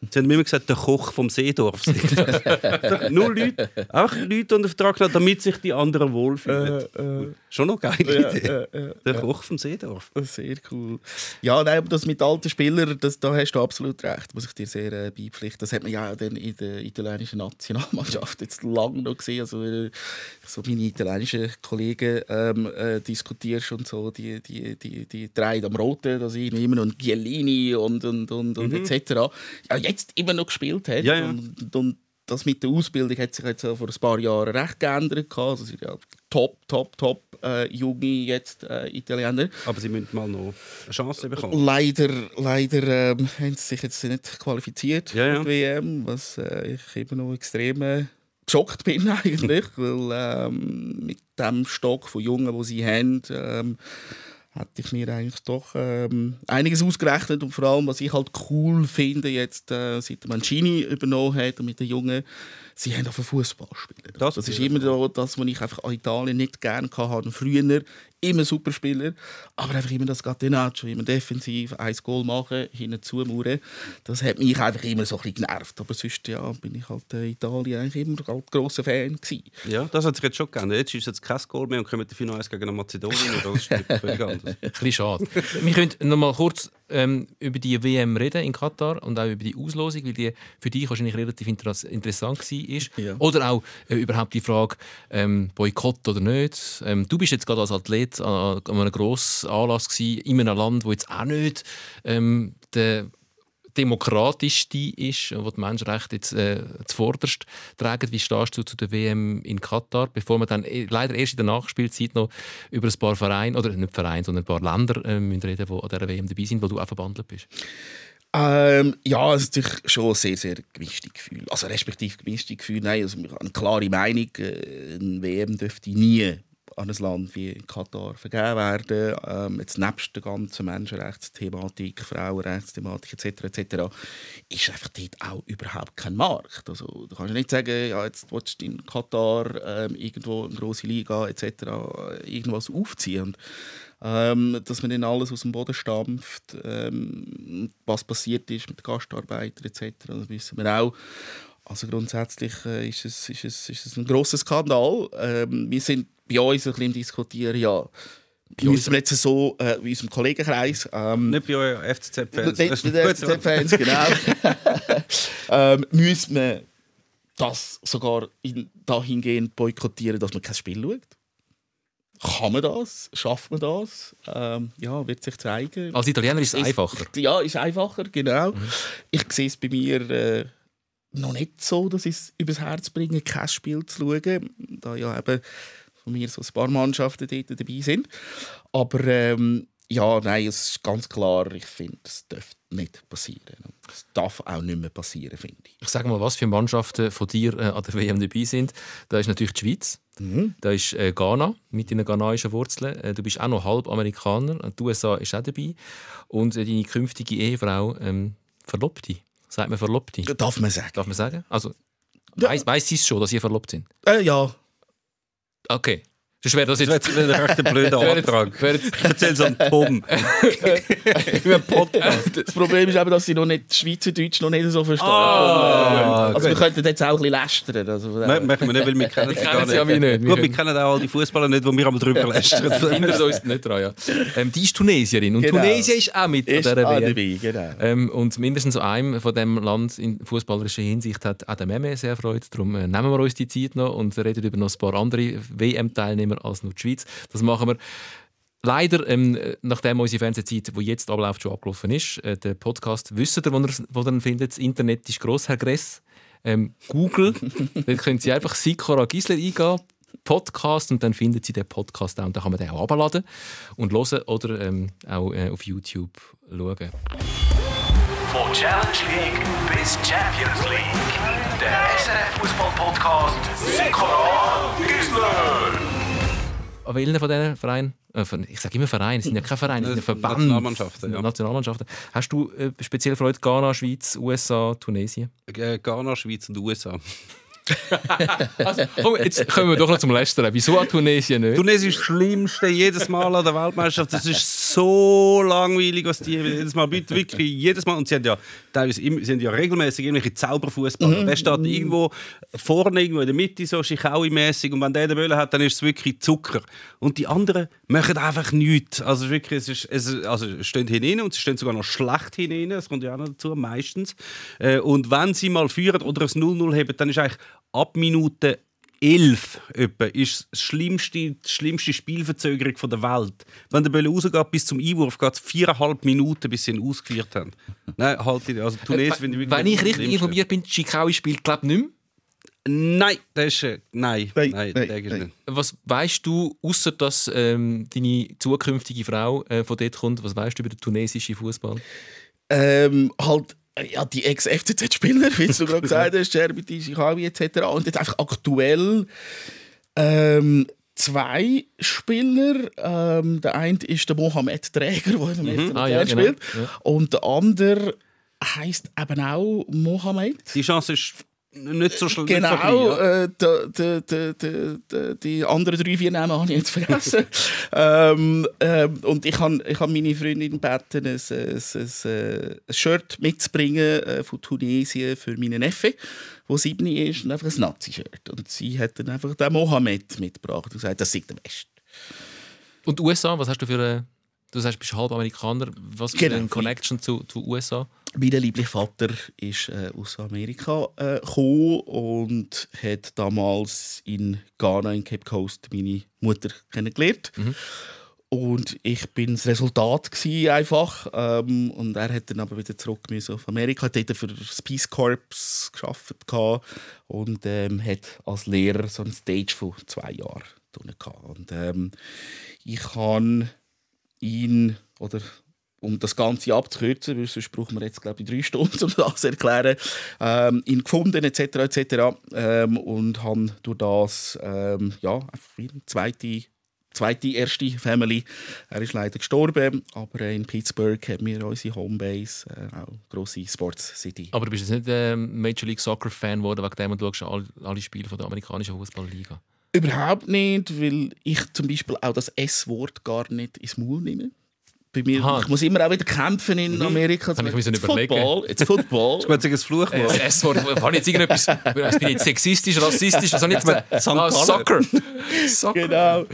Sie haben immer gesagt, der Koch vom Seedorf. Nur Leute, auch Leute unter Vertrag genommen, damit sich die anderen wohlfühlen. Äh, Schon noch geile Idee. der Koch vom Seedorf. Sehr cool. Ja, nein, aber das mit alten Spielern, das, da hast du absolut recht, muss ich dir sehr äh, beipflichten. Das hat man ja dann in der italienischen Nationalmannschaft jetzt lange noch gesehen. Also, äh, so meine italienischen Kollegen ähm, äh, diskutierst und so, die, die, die, die drei am Roten, da sind immer noch Giellini und, und, und, und etc. Ja, jetzt immer noch gespielt hat. Ja, ja. Und, und das mit der Ausbildung hat sich jetzt vor ein paar Jahren recht geändert. Also sind ja top, top, top äh, junge jetzt äh, Italiener. Aber sie müssen mal noch eine Chance bekommen. Leider, leider ähm, haben sie sich jetzt nicht qualifiziert Ja, ja. für die WM, was äh, ich eben noch extrem geschockt bin eigentlich, weil ähm, mit dem Stock von Jungen, wo sie haben, ähm, hätte ich mir eigentlich doch ähm, einiges ausgerechnet und vor allem, was ich halt cool finde jetzt, äh, seit Mancini übernommen hat und mit den Jungen, sie haben auf Fußball spielen. Das Das, ist immer so, das, was ich einfach an Italien nicht gerne hatte. Früher immer super Spieler, aber einfach immer das Catenaccio, immer defensiv, ein Goal machen, hinten zumauern. Das hat mich einfach immer so ein bisschen genervt. Aber sonst ja, bin ich halt äh, Italien eigentlich immer halt grosser Fan gewesen. Ja, das hat sich jetzt schon geändert. Jetzt ist jetzt kein Goal mehr und kommen die Finale gegen Mazedonien. Das ist völlig Ein bisschen schade. Wir können noch mal kurz ähm, über die WM reden in Katar und auch über die Auslosung, weil die für dich wahrscheinlich relativ interess interessant war. Ja. Oder auch äh, überhaupt die Frage, ähm, Boykott oder nicht. Ähm, du bist jetzt gerade als Athlet an, an einem grossen Anlass gewesen, in einem Land, wo jetzt auch nicht ähm, der demokratischste ist, wo die Menschenrechte jetzt äh, zuvorderst tragen. Wie stehst du zu der WM in Katar, bevor wir dann eh- leider erst in der Nachspielzeit noch über ein paar Vereine, oder nicht Vereine, sondern ein paar Länder äh, müssen reden, die an dieser WM dabei sind, wo du auch verbandelt bist? Ähm, ja, es ist natürlich schon sehr, sehr gemischte Gefühl. Also respektive gemischte Gefühl. Nein, also eine klare Meinung, äh, eine WM dürfte nie an ein Land wie Katar vergeben werden. Ähm, jetzt nebst der ganzen Menschenrechtsthematik, Frauenrechtsthematik etc. etc. ist einfach dort auch überhaupt kein Markt. Also, du kannst nicht sagen, ja, jetzt willst du in Katar ähm, irgendwo eine große Liga etc. irgendwas aufziehen. Und, ähm, dass man dann alles aus dem Boden stampft, ähm, was passiert ist mit Gastarbeitern etc. Das wissen wir auch. Also grundsätzlich äh, ist, es, ist, es, ist es ein grosser Skandal. Ähm, wir sind bei uns ein bisschen diskutieren, ja, müssen wir jetzt so äh, in unserem Kollegenkreis... Ähm, Nicht bei euren FCZ-Fans. Nicht bei den FCZ-Fans, genau. ähm, müssen wir das sogar in, dahingehend boykottieren, dass man kein Spiel schaut? Kann man das? Schafft man das? Ähm, ja, wird sich zeigen. Als Italiener ist es einfacher. Ja, ist einfacher, genau. Mhm. Ich sehe es bei mir äh, noch nicht so, dass ich es übers Herz bringe, kein Spiel zu schauen. Da ja eben von mir so ein paar Mannschaften dort dabei sind. Aber ähm, ja, nein, es ist ganz klar, ich finde, es darf nicht passieren. Es darf auch nicht mehr passieren, finde ich. Ich sage mal, was für Mannschaften von dir äh, an der WM dabei sind. Da ist natürlich die Schweiz, mhm. da ist äh, Ghana mit deinen ghanaischen Wurzeln. Äh, du bist auch noch halb Amerikaner, die USA ist auch dabei. Und äh, deine künftige Ehefrau, ähm, Verlobte. Sagt man Verlobte? Darf man sagen. Darf man sagen? Also, ja. weiss, weiss sie es schon, dass ihr verlobt sind? Äh, ja. Okay. Das wäre das jetzt das wäre ein blöder Antrag. Ich erzähle es am Tom. Podcast. Das Problem ist aber, dass sie noch nicht Schweizerdeutsch noch nicht so verstehen. Ah, also wir könnten jetzt auch ein bisschen lästern. Also, Machen wir nicht, weil wir kennen sie gar nicht. Ja, nicht. Gut, wir kennen auch all die Fußballer nicht, wo wir aber drüber lästern. Hindert uns nicht dran, ja. Ähm, die ist Tunesierin und genau. Tunesien ist auch mit ist an dieser WM. Dabei, genau. Ähm, und mindestens einem von dem Land in fußballerischer Hinsicht hat auch der Meme sehr Freude. Darum äh, nehmen wir uns die Zeit noch und reden über noch ein paar andere WM-Teilnehmer als nur die Schweiz. Das machen wir. Leider, ähm, nachdem unsere Fernsehzeit, die jetzt abläuft, schon abgelaufen ist, äh, der Podcast, wisst ihr, wo ihr, wo ihr findet. Das Internet ist gross, Herr Gress. Ähm, Google, dort können Sie einfach Sikora Gisler eingeben, Podcast, und dann finden Sie den Podcast auch. Und dann kann man den auch abladen und hören oder ähm, auch äh, auf YouTube schauen. Von Challenge League bis Champions League. Der SRF Fußball Podcast Sikora Gisler welchen von diesen Vereinen? Äh, ich sage immer Vereine, es sind ja keine Vereine, es sind Verbände. Nationalmannschaften. Ja. Nationalmannschaften. Hast du äh, speziell Freude Ghana, Schweiz, USA, Tunesien? Äh, Ghana, Schweiz und USA. also, komm, jetzt kommen wir doch noch zum Lästern. Wieso an Tunesien nicht? Tunesien ist das Schlimmste jedes Mal an der Weltmeisterschaft. Das ist so langweilig, was die jedes Mal bieten. Wirklich jedes Mal. Und sie haben ja, teilweise, sie haben ja regelmäßig irgendwelche Zauberfußballer. Mhm. Der steht irgendwo vorne, irgendwo in der Mitte, so Schichaui-mäßig. Und wenn der den Böllen hat, dann ist es wirklich Zucker. Und die anderen machen einfach nichts. Also wirklich, es, ist, es, also, stehen hinein und sie stehen sogar noch schlecht hinein. Das kommt ja auch noch dazu, meistens. Äh, und wenn sie mal führen oder ein 0-0 haben, dann ist eigentlich ab Minute 11 etwa, ist das schlimmste, die schlimmste Spielverzögerung der Welt. Wenn der Bölle rausgeht bis zum Einwurf, geht es viereinhalb Minuten, bis sie ihn ausgeführt haben. Nein, halt also Tunesien, äh, Wenn ich richtig informiert bin, Chikaui spielt glaube ich nicht mehr. Nein, das ist äh, nein, nein, nein, nein, nein. Was weißt du, außer dass ähm, deine zukünftige Frau äh, von dort kommt? Was weißt du über den tunesischen Fußball? Ähm, halt ja, die Ex-FCZ-Spieler, wie du gerade gesagt hast, Sherbeti, Shikawi etc. Und jetzt einfach aktuell ähm, zwei Spieler. Ähm, der eine ist der Mohamed Träger, der im mhm. ah, ja, genau. spielt. Ja. Und der andere heißt eben auch Mohamed. Die Chance ist nicht so schlimm. Genau, äh, die, die, die, die, anderen drei, vier Namen habe ich jetzt vergessen. ähm, ähm, und ich habe ich hab meine Freundin gebeten, ein, ein, ein, ein Shirt mitzubringen äh, von Tunesien für meinen Neffe, der sieben ist, und einfach ein Nazi-Shirt. Und sie hat dann einfach den Mohammed mitgebracht und gesagt, das ist der Beste. Und USA, was hast du für eine Du sagst, du bist halb Amerikaner. Was genau. eine Connection zu, zu USA? Mein lieblicher Vater ist äh, aus Amerika äh, gekommen und hat damals in Ghana, in Cape Coast, meine Mutter kennengelernt. Mhm. Und ich bin das Resultat einfach. Ähm, und er hat dann aber wieder zurück müssen auf Amerika. Er hat für das Peace Corps geschafft und ähm, hat als Lehrer so einen Stage von zwei Jahren Und ähm, ich habe ihn oder um das Ganze abzukürzen, weil sonst brauchen wir jetzt glaube ich drei Stunden, um das zu erklären, ähm, ihn gefunden etc. etc. Ähm, und haben durch das ähm, ja, eine zweite zweite, erste Family. Er ist leider gestorben, aber in Pittsburgh haben wir unsere Homebase, äh, auch grosse Sports City. Aber du bist jetzt nicht ähm, Major League Soccer Fan geworden, wegen dem du alle, alle Spiele von der amerikanischen Fußballliga. Überhaupt nicht, weil ich zum Beispiel auch das S-Wort gar nicht ins Maul nehme. Bei mir, Aha. ich muss immer auch wieder kämpfen in Amerika. Habe ich It's überlegen. Football, it's Football. Das ist ein Fluchwort. Äh, das Wort, habe ich jetzt irgendetwas. Bin ich jetzt sexistisch, rassistisch? Was habe ich jetzt gesagt? Soccer. Soccer. genau.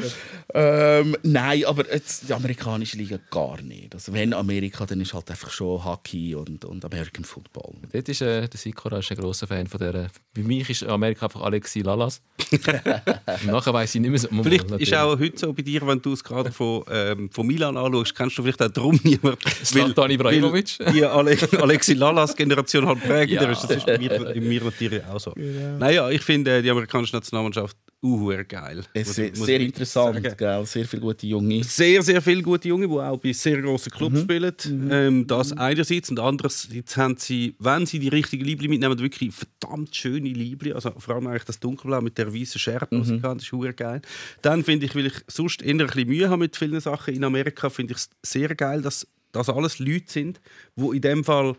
Ähm, nein, aber jetzt die amerikanische Liga gar nicht. Also wenn Amerika, dann ist halt einfach schon Hockey und, und American Football. Dort ist äh, der Sikora ist ein grosser Fan von der. Bei mich ist Amerika einfach Alexi Lalas. Nachher weiß ich nicht mehr so. Vielleicht Natürlich. ist auch heute so bei dir, wenn du es gerade von, ähm, von Milan anschaust, kennst du vielleicht auch darum niemand. Zlatan Ibrahimovic. Die Ale Alexi Lalas-Generation halt prägender Ja. ist. Das ist bei mir, bei mir natürlich auch so. Naja, ich finde äh, die amerikanische Nationalmannschaft uh, geil. Es sehr ich interessant, gell? sehr viele gute Junge. Sehr, sehr viele gute Junge, die auch bei sehr grossen Mhm. Clubs spielen. Ähm, das einerseits. Und andererseits haben sie, wenn sie die richtigen Liebli mitnehmen, wirklich verdammt schöne Liebli. Also vor allem eigentlich das Dunkelblau mit der weißen Schärpe, Mhm. was kann, das ist geil. Dann finde ich, weil ich sonst eher ein bisschen Mühe habe mit vielen Sachen in Amerika, finde ich es sehr geil, dass das alles Leute sind, die in dem Fall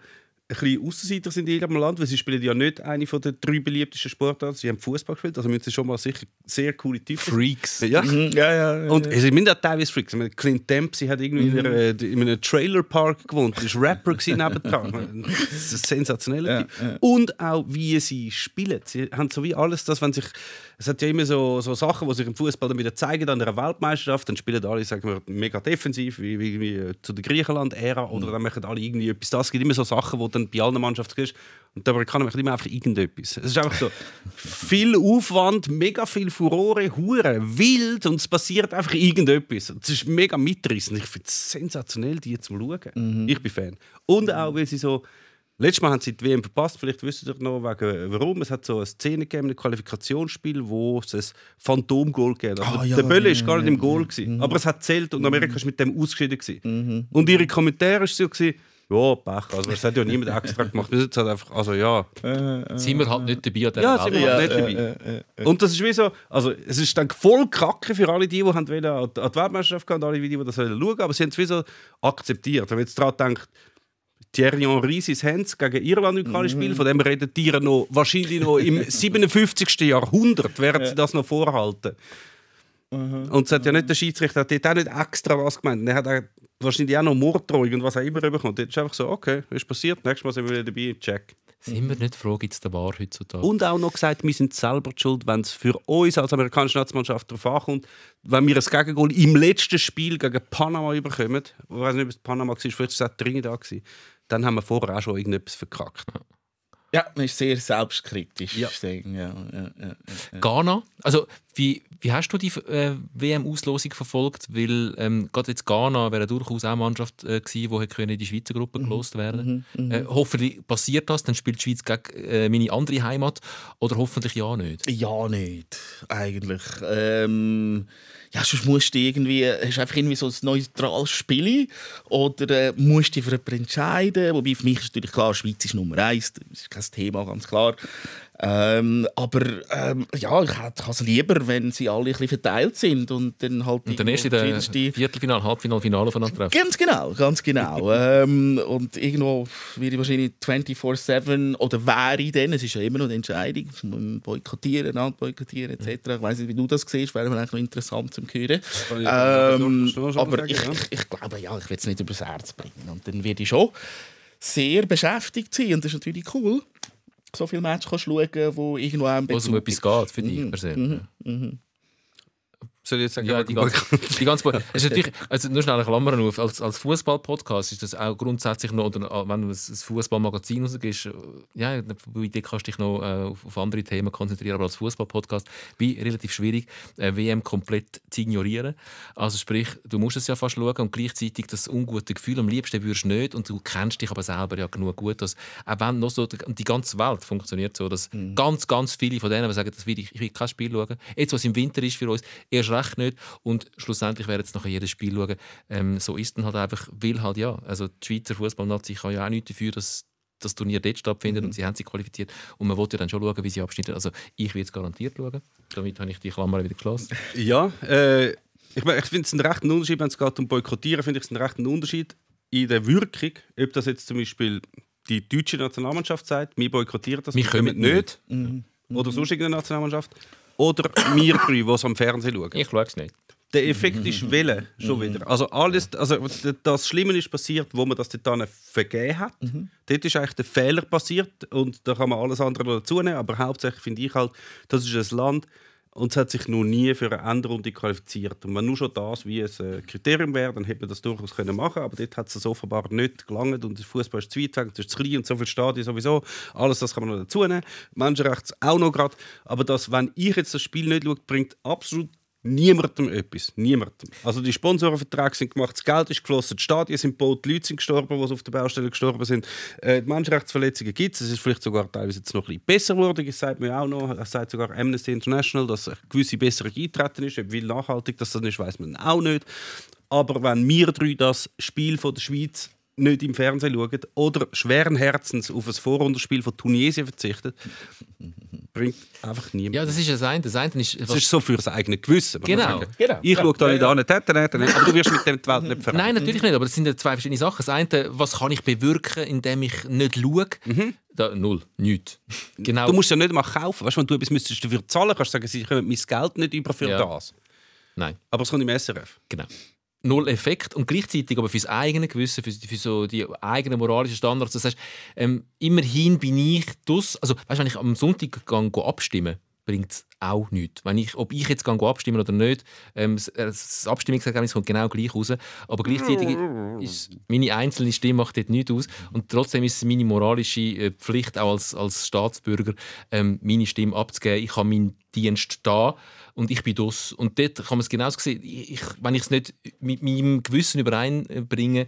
ein bisschen Aussenseiter sind in ihrem Land, weil sie spielen ja nicht eine von den drei beliebtesten Sportarten. Sie haben Fußball gespielt, also müssen sie schon mal sicher sehr coole Typen. Freaks. Ja. Mhm, ja, ja, ja. Und also, ich meine auch teilweise Freaks. Ich meine, Clint Dempsey hat irgendwie in, einer, in einem Trailerpark gewohnt. Er war Rapper gewesen nebendran. Das ist ein sensationeller Typ. Und auch, wie sie spielen. Sie haben so wie alles das, wenn sich... Es hat ja immer so, so Sachen, die sich im Fußball dann wieder zeigen, an einer Weltmeisterschaft. Dann spielen alle, sagen wir, mega defensiv, wie, wie, wie zu der Griechenland-Ära. Oder dann machen alle irgendwie etwas. Das gibt immer so Sachen, die dann bei allen Mannschaften siehst. Und dabei kann man immer einfach irgendetwas. Es ist einfach so viel Aufwand, mega viel Furore, hure wild und es passiert einfach irgendetwas. Es ist mega mitreißend. Ich finde es sensationell, die zu schauen. Ich bin Fan. Und auch, weil sie so... Letztes Mal haben sie die WM verpasst, vielleicht wisst ihr noch wegen, warum. Es hat so eine Szene gegeben, ein Qualifikationsspiel, wo es ein Phantomgoal gegeben hat. Also ja, der Bölle ja, war gar nicht ja, im Goal, gewesen, aber es hat zählt und Amerika ist mit dem ausgeschieden. gewesen. Und ihre Kommentare waren so, gewesen, ja, Pech, also das hat ja niemand extra gemacht. Wir sind halt einfach, also ja, Sind wir halt nicht dabei an dieser ja, sind wir halt nicht dabei. Und das ist wie so, also es ist dann voll kacke für alle, die, die haben wollen an die Weltmeisterschaft gehen und alle, die, die das wollen schauen aber sie haben es wie so akzeptiert. Wenn man jetzt daran denkt, Thierry Henry, sein Hands gegen Irland im Quali-Spiel, von dem reden die noch, wahrscheinlich noch im 57. Jahrhundert, werden sie das noch vorhalten. Und es hat ja nicht der Schiedsrichter hat dort auch nicht extra was gemeint. Er hat auch wahrscheinlich auch noch Morddrohung und was auch immer bekommen. Dort ist einfach so, okay, ist passiert, nächstes Mal sind wir wieder dabei, check. Sind wir nicht froh, gibt es den Bar heutzutage? Und auch noch gesagt, wir sind selber die schuld, wenn es für uns als amerikanische Nationalmannschaft darauf ankommt, wenn wir ein Gegengol im letzten Spiel gegen Panama überkommen, ich weiß nicht, ob es Panama war, vielleicht war es auch Trinidad, gewesen, dann haben wir vorher auch schon irgendetwas verkackt. Ja, man ist sehr selbstkritisch. Ja. Ja. Ja, ja, ja, ja. Ghana, also wie, wie hast du die äh, WM-Auslosung verfolgt? Weil ähm, gerade jetzt Ghana wäre durchaus auch eine Mannschaft äh, gewesen, die in die Schweizer Gruppe gelost werden äh, Hoffentlich passiert das, dann spielt die Schweiz gegen äh, meine andere Heimat oder hoffentlich ja nicht. Ja, nicht, eigentlich. Ähm, ja, sonst musst du irgendwie, hast du einfach irgendwie so ein neutrales Spiel oder äh, musst dich für jemanden entscheiden. Wobei für mich ist natürlich klar, Schweiz ist Nummer eins, das ist kein Thema, ganz klar. Ähm, aber ähm, ja, ich hätte es lieber, wenn sie alle ein bisschen verteilt sind und dann halt Und dann erst in der Viertelfinale, Halbfinale, Finale aufeinander treffen. Ganz genau, ganz genau. ähm, und irgendwo werde ich wahrscheinlich 24-7 oder wäre ich dann, es ist ja immer noch eine Entscheidung, man boykottieren, boykottieren etc. Ich weiß nicht, wie du das siehst, wäre mir eigentlich noch interessant zu hören. Ja, Ähm, schon aber sagen, ich, ja. ich, ich glaube, ja, ich will es nicht übers Herz bringen. Und dann werde ich schon sehr beschäftigt sein. Und das ist natürlich cool, so viele Matches kannst du schauen, wo irgendwo einen Wo es um Bezug etwas geht für dich persönlich. Soll ich jetzt sagen, Ja, die ganze, die ganze es ist natürlich, also nur schnell eine Klammer auf, als, als Fußball-Podcast ist das auch grundsätzlich noch, oder äh, wenn du ein Fußball-Magazin rausgibst, äh, ja, bei dir kannst du dich noch äh, auf, auf andere Themen konzentrieren, aber als Fußball-Podcast wie relativ schwierig, äh, WM komplett zu ignorieren. Also sprich, du musst es ja fast schauen und gleichzeitig das ungute Gefühl, am liebsten würdest du nicht und du kennst dich aber selber ja genug gut, dass auch wenn noch so, und die ganze Welt funktioniert so, dass ganz, ganz viele von denen, die sagen, das will ich, ich will kein Spiel schauen, jetzt was im Winter ist für uns, erst recht nicht. Und schlussendlich werden jetzt nachher jedes Spiel schauen. Ähm, so ist dann halt einfach, will halt ja. Also die Schweizer Fußballnazi kann ja auch nichts dafür, dass das Turnier dort stattfindet und sie haben sich qualifiziert. Und man wollte ja dann schon schauen, wie sie abschneiden. Also ich will es garantiert schauen. Damit habe ich die Klammer wieder geschlossen. Ja, äh, ich, mein, ich finde es einen rechten Unterschied, wenn es geht um Boykottieren, finde ich es einen rechten Unterschied in der Wirkung, ob das jetzt zum Beispiel die deutsche Nationalmannschaft sagt, wir boykottieren das, Wir kommen nicht, oder sonst irgendeine Nationalmannschaft, oder wir drei, die es am Fernsehen schauen. Ich schaue es nicht. Der Effekt ist Welle schon wieder. Also alles, also das Schlimme ist passiert, wo man das dann vergeben hat. Dort ist eigentlich der Fehler passiert und da kann man alles andere dazu nehmen. Aber hauptsächlich finde ich halt, das ist ein Land und es hat sich noch nie für eine Endrunde qualifiziert. Und wenn nur schon das wie ein äh, Kriterium wäre, dann hätte man das durchaus können machen. Aber dort hat es offenbar nicht gelangt und der Fußball ist zu weit weg, es ist zu klein und so viele Stadien sowieso. Alles das kann man noch dazu nehmen. Menschenrechte auch noch gerade. Aber das, wenn ich jetzt das Spiel nicht schaue, bringt absolut niemandem etwas. Niemandem. Also die Sponsorenverträge sind gemacht, das Geld ist geflossen, die Stadien sind gebaut, die Leute sind gestorben, die auf der Baustelle gestorben sind. Äh, die Menschenrechtsverletzungen gibt es. Es ist vielleicht sogar teilweise jetzt noch ein bisschen besser geworden. Das sagt mir auch noch. Das sagt sogar Amnesty International, dass eine gewisse Besserung eintreten ist. Wie nachhaltig das dann ist, weiß man auch nicht. Aber wenn wir drei das Spiel von der Schweiz nicht im Fernsehen schauen oder schweren Herzens auf ein Vorrundenspiel von Tunesien verzichten, bringt einfach niemand. Ja, das ist das eine. Das eine ist, Das ist so für das eigene Gewissen. Genau. Genau. Ich schaue da nicht an, nicht, nicht, nicht, aber du wirst mit dem die Welt nicht verändern. Nein, natürlich nicht, aber das sind ja zwei verschiedene Sachen. Das eine, was kann ich bewirken, indem ich nicht schaue? Da, null, nichts. Genau. Du musst ja nicht mal kaufen. Weißt, du, wenn du etwas müsstest dafür zahlen kannst du sagen, sie können mein Geld nicht über für Ja. das. Nein, Aber es kommt im SRF. genau. Null Effekt und gleichzeitig aber fürs eigene Gewissen, für, für so die eigenen moralischen Standards. Das heißt, ähm, immerhin bin ich das. Also, weißt, du, wenn ich am Sonntag gehe, gehe abstimmen bringt es auch nichts. Wenn ich, ob ich jetzt abstimmen oder nicht, ähm, das, äh, das Abstimmungsergebnis kommt genau gleich raus. Aber gleichzeitig ist meine einzelne Stimme macht dort nichts aus. Und trotzdem ist es meine moralische äh, Pflicht, auch als, als Staatsbürger, ähm, meine Stimme abzugeben. Ich habe meinen Dienst da und ich bin das. Und dort kann man es genauso sehen. Ich- wenn ich es nicht mit meinem Gewissen übereinbringe,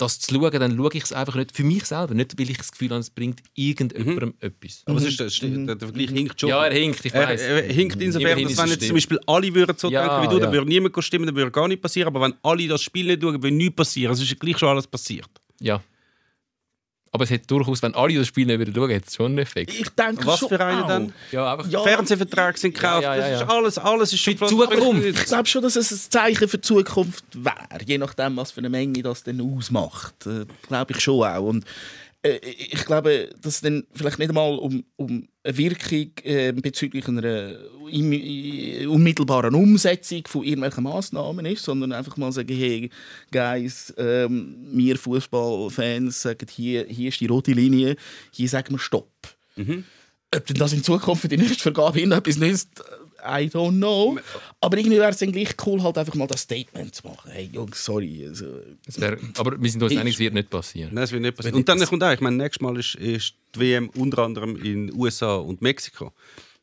das zu schauen, dann schaue ich es einfach nicht für mich selber. Nicht, weil ich das Gefühl habe, es bringt irgendjemandem etwas. Aber es ist, das, der, der Vergleich hinkt schon. Ja, er hinkt, ich Er, weiß. er hinkt insofern, Immerhin dass wenn jetzt zum Beispiel alle würden so Ja, denken wie du, dann ja. würde niemand stimmen, dann würde gar nichts passieren. Aber wenn alle das Spiel nicht schauen, würde nichts passieren. Es ist ja gleich schon alles passiert. Ja. Aber es hat durchaus, wenn alle das Spiel nicht wieder schauen, hat es schon einen Effekt. Ich denke Was schon für einen auch. dann? Ja, einfach Ja, Fernsehverträge sind gekauft. Ja, ja, ja, Das ist alles, alles ist schon Für die Zukunft. Ich glaube schon, dass es ein Zeichen für die Zukunft wäre, je nachdem, was für eine Menge das dann ausmacht. Äh, glaube ich schon auch. Und äh, ich glaube, dass es dann vielleicht nicht einmal um, um eine Wirkung äh, bezüglich einer äh, unmittelbaren Umsetzung von irgendwelchen Massnahmen ist, sondern einfach mal sagen, hey, Guys, ähm, wir Fußballfans sagen, hier, hier ist die rote Linie, hier sagen wir Stopp. Ob denn das in Zukunft für die nächste Vergabe etwas nützt, I don't know. Aber irgendwie wäre es dann gleich cool, halt einfach mal das Statement zu machen. Hey, Jungs, sorry. Also, Es wär, aber wir sind uns einig, es wird nicht passieren. Nein, das wird nicht passieren. Und dann kommt auch, ich meine, nächstes Mal ist, ist die WM unter anderem in USA und Mexiko.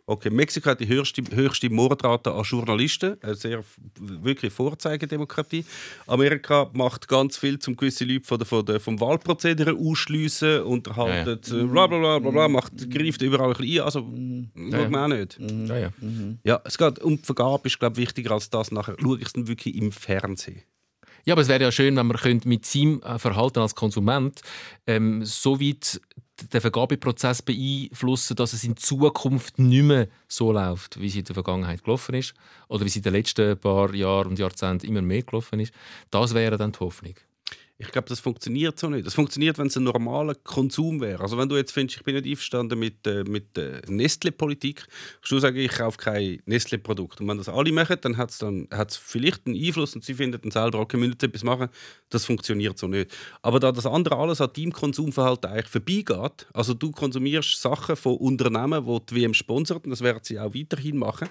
Okay, Mexiko hat die höchste, höchste Mordrate an Journalisten, eine sehr wirklich Vorzeigedemokratie. Amerika macht ganz viel, um gewisse Leute von der, von der, vom Wahlprozedere ausschliessen, unterhaltet, äh, bla bla bla bla, bla macht, greift überall ein bisschen ein. Also, schaut man auch nicht. Ja, ja. Ja, es geht um die Vergabe, ist glaube ich wichtiger als das. Nachher schaue ich es dann wirklich im Fernsehen. Ja, aber es wäre ja schön, wenn man könnte mit seinem äh, Verhalten als Konsument ähm, so weit den Vergabeprozess beeinflussen, dass es in Zukunft nicht mehr so läuft, wie es in der Vergangenheit gelaufen ist oder wie es in den letzten paar Jahren und Jahrzehnten immer mehr gelaufen ist. Das wäre dann die Hoffnung. Ich glaube, das funktioniert so nicht. Das funktioniert, wenn es ein normaler Konsum wäre. Also wenn du jetzt findest, ich bin nicht einverstanden mit, äh, mit der Nestle-Politik, kannst du sagen, ich kaufe kein Nestle-Produkt. Und wenn das alle machen, dann hat es dann hat's vielleicht einen Einfluss und sie finden dann selber, okay, müssen etwas machen. Das funktioniert so nicht. Aber da das andere alles an deinem Konsumverhalten eigentlich vorbeigeht, also du konsumierst Sachen von Unternehmen, die die WM sponsert, und das werden sie auch weiterhin machen.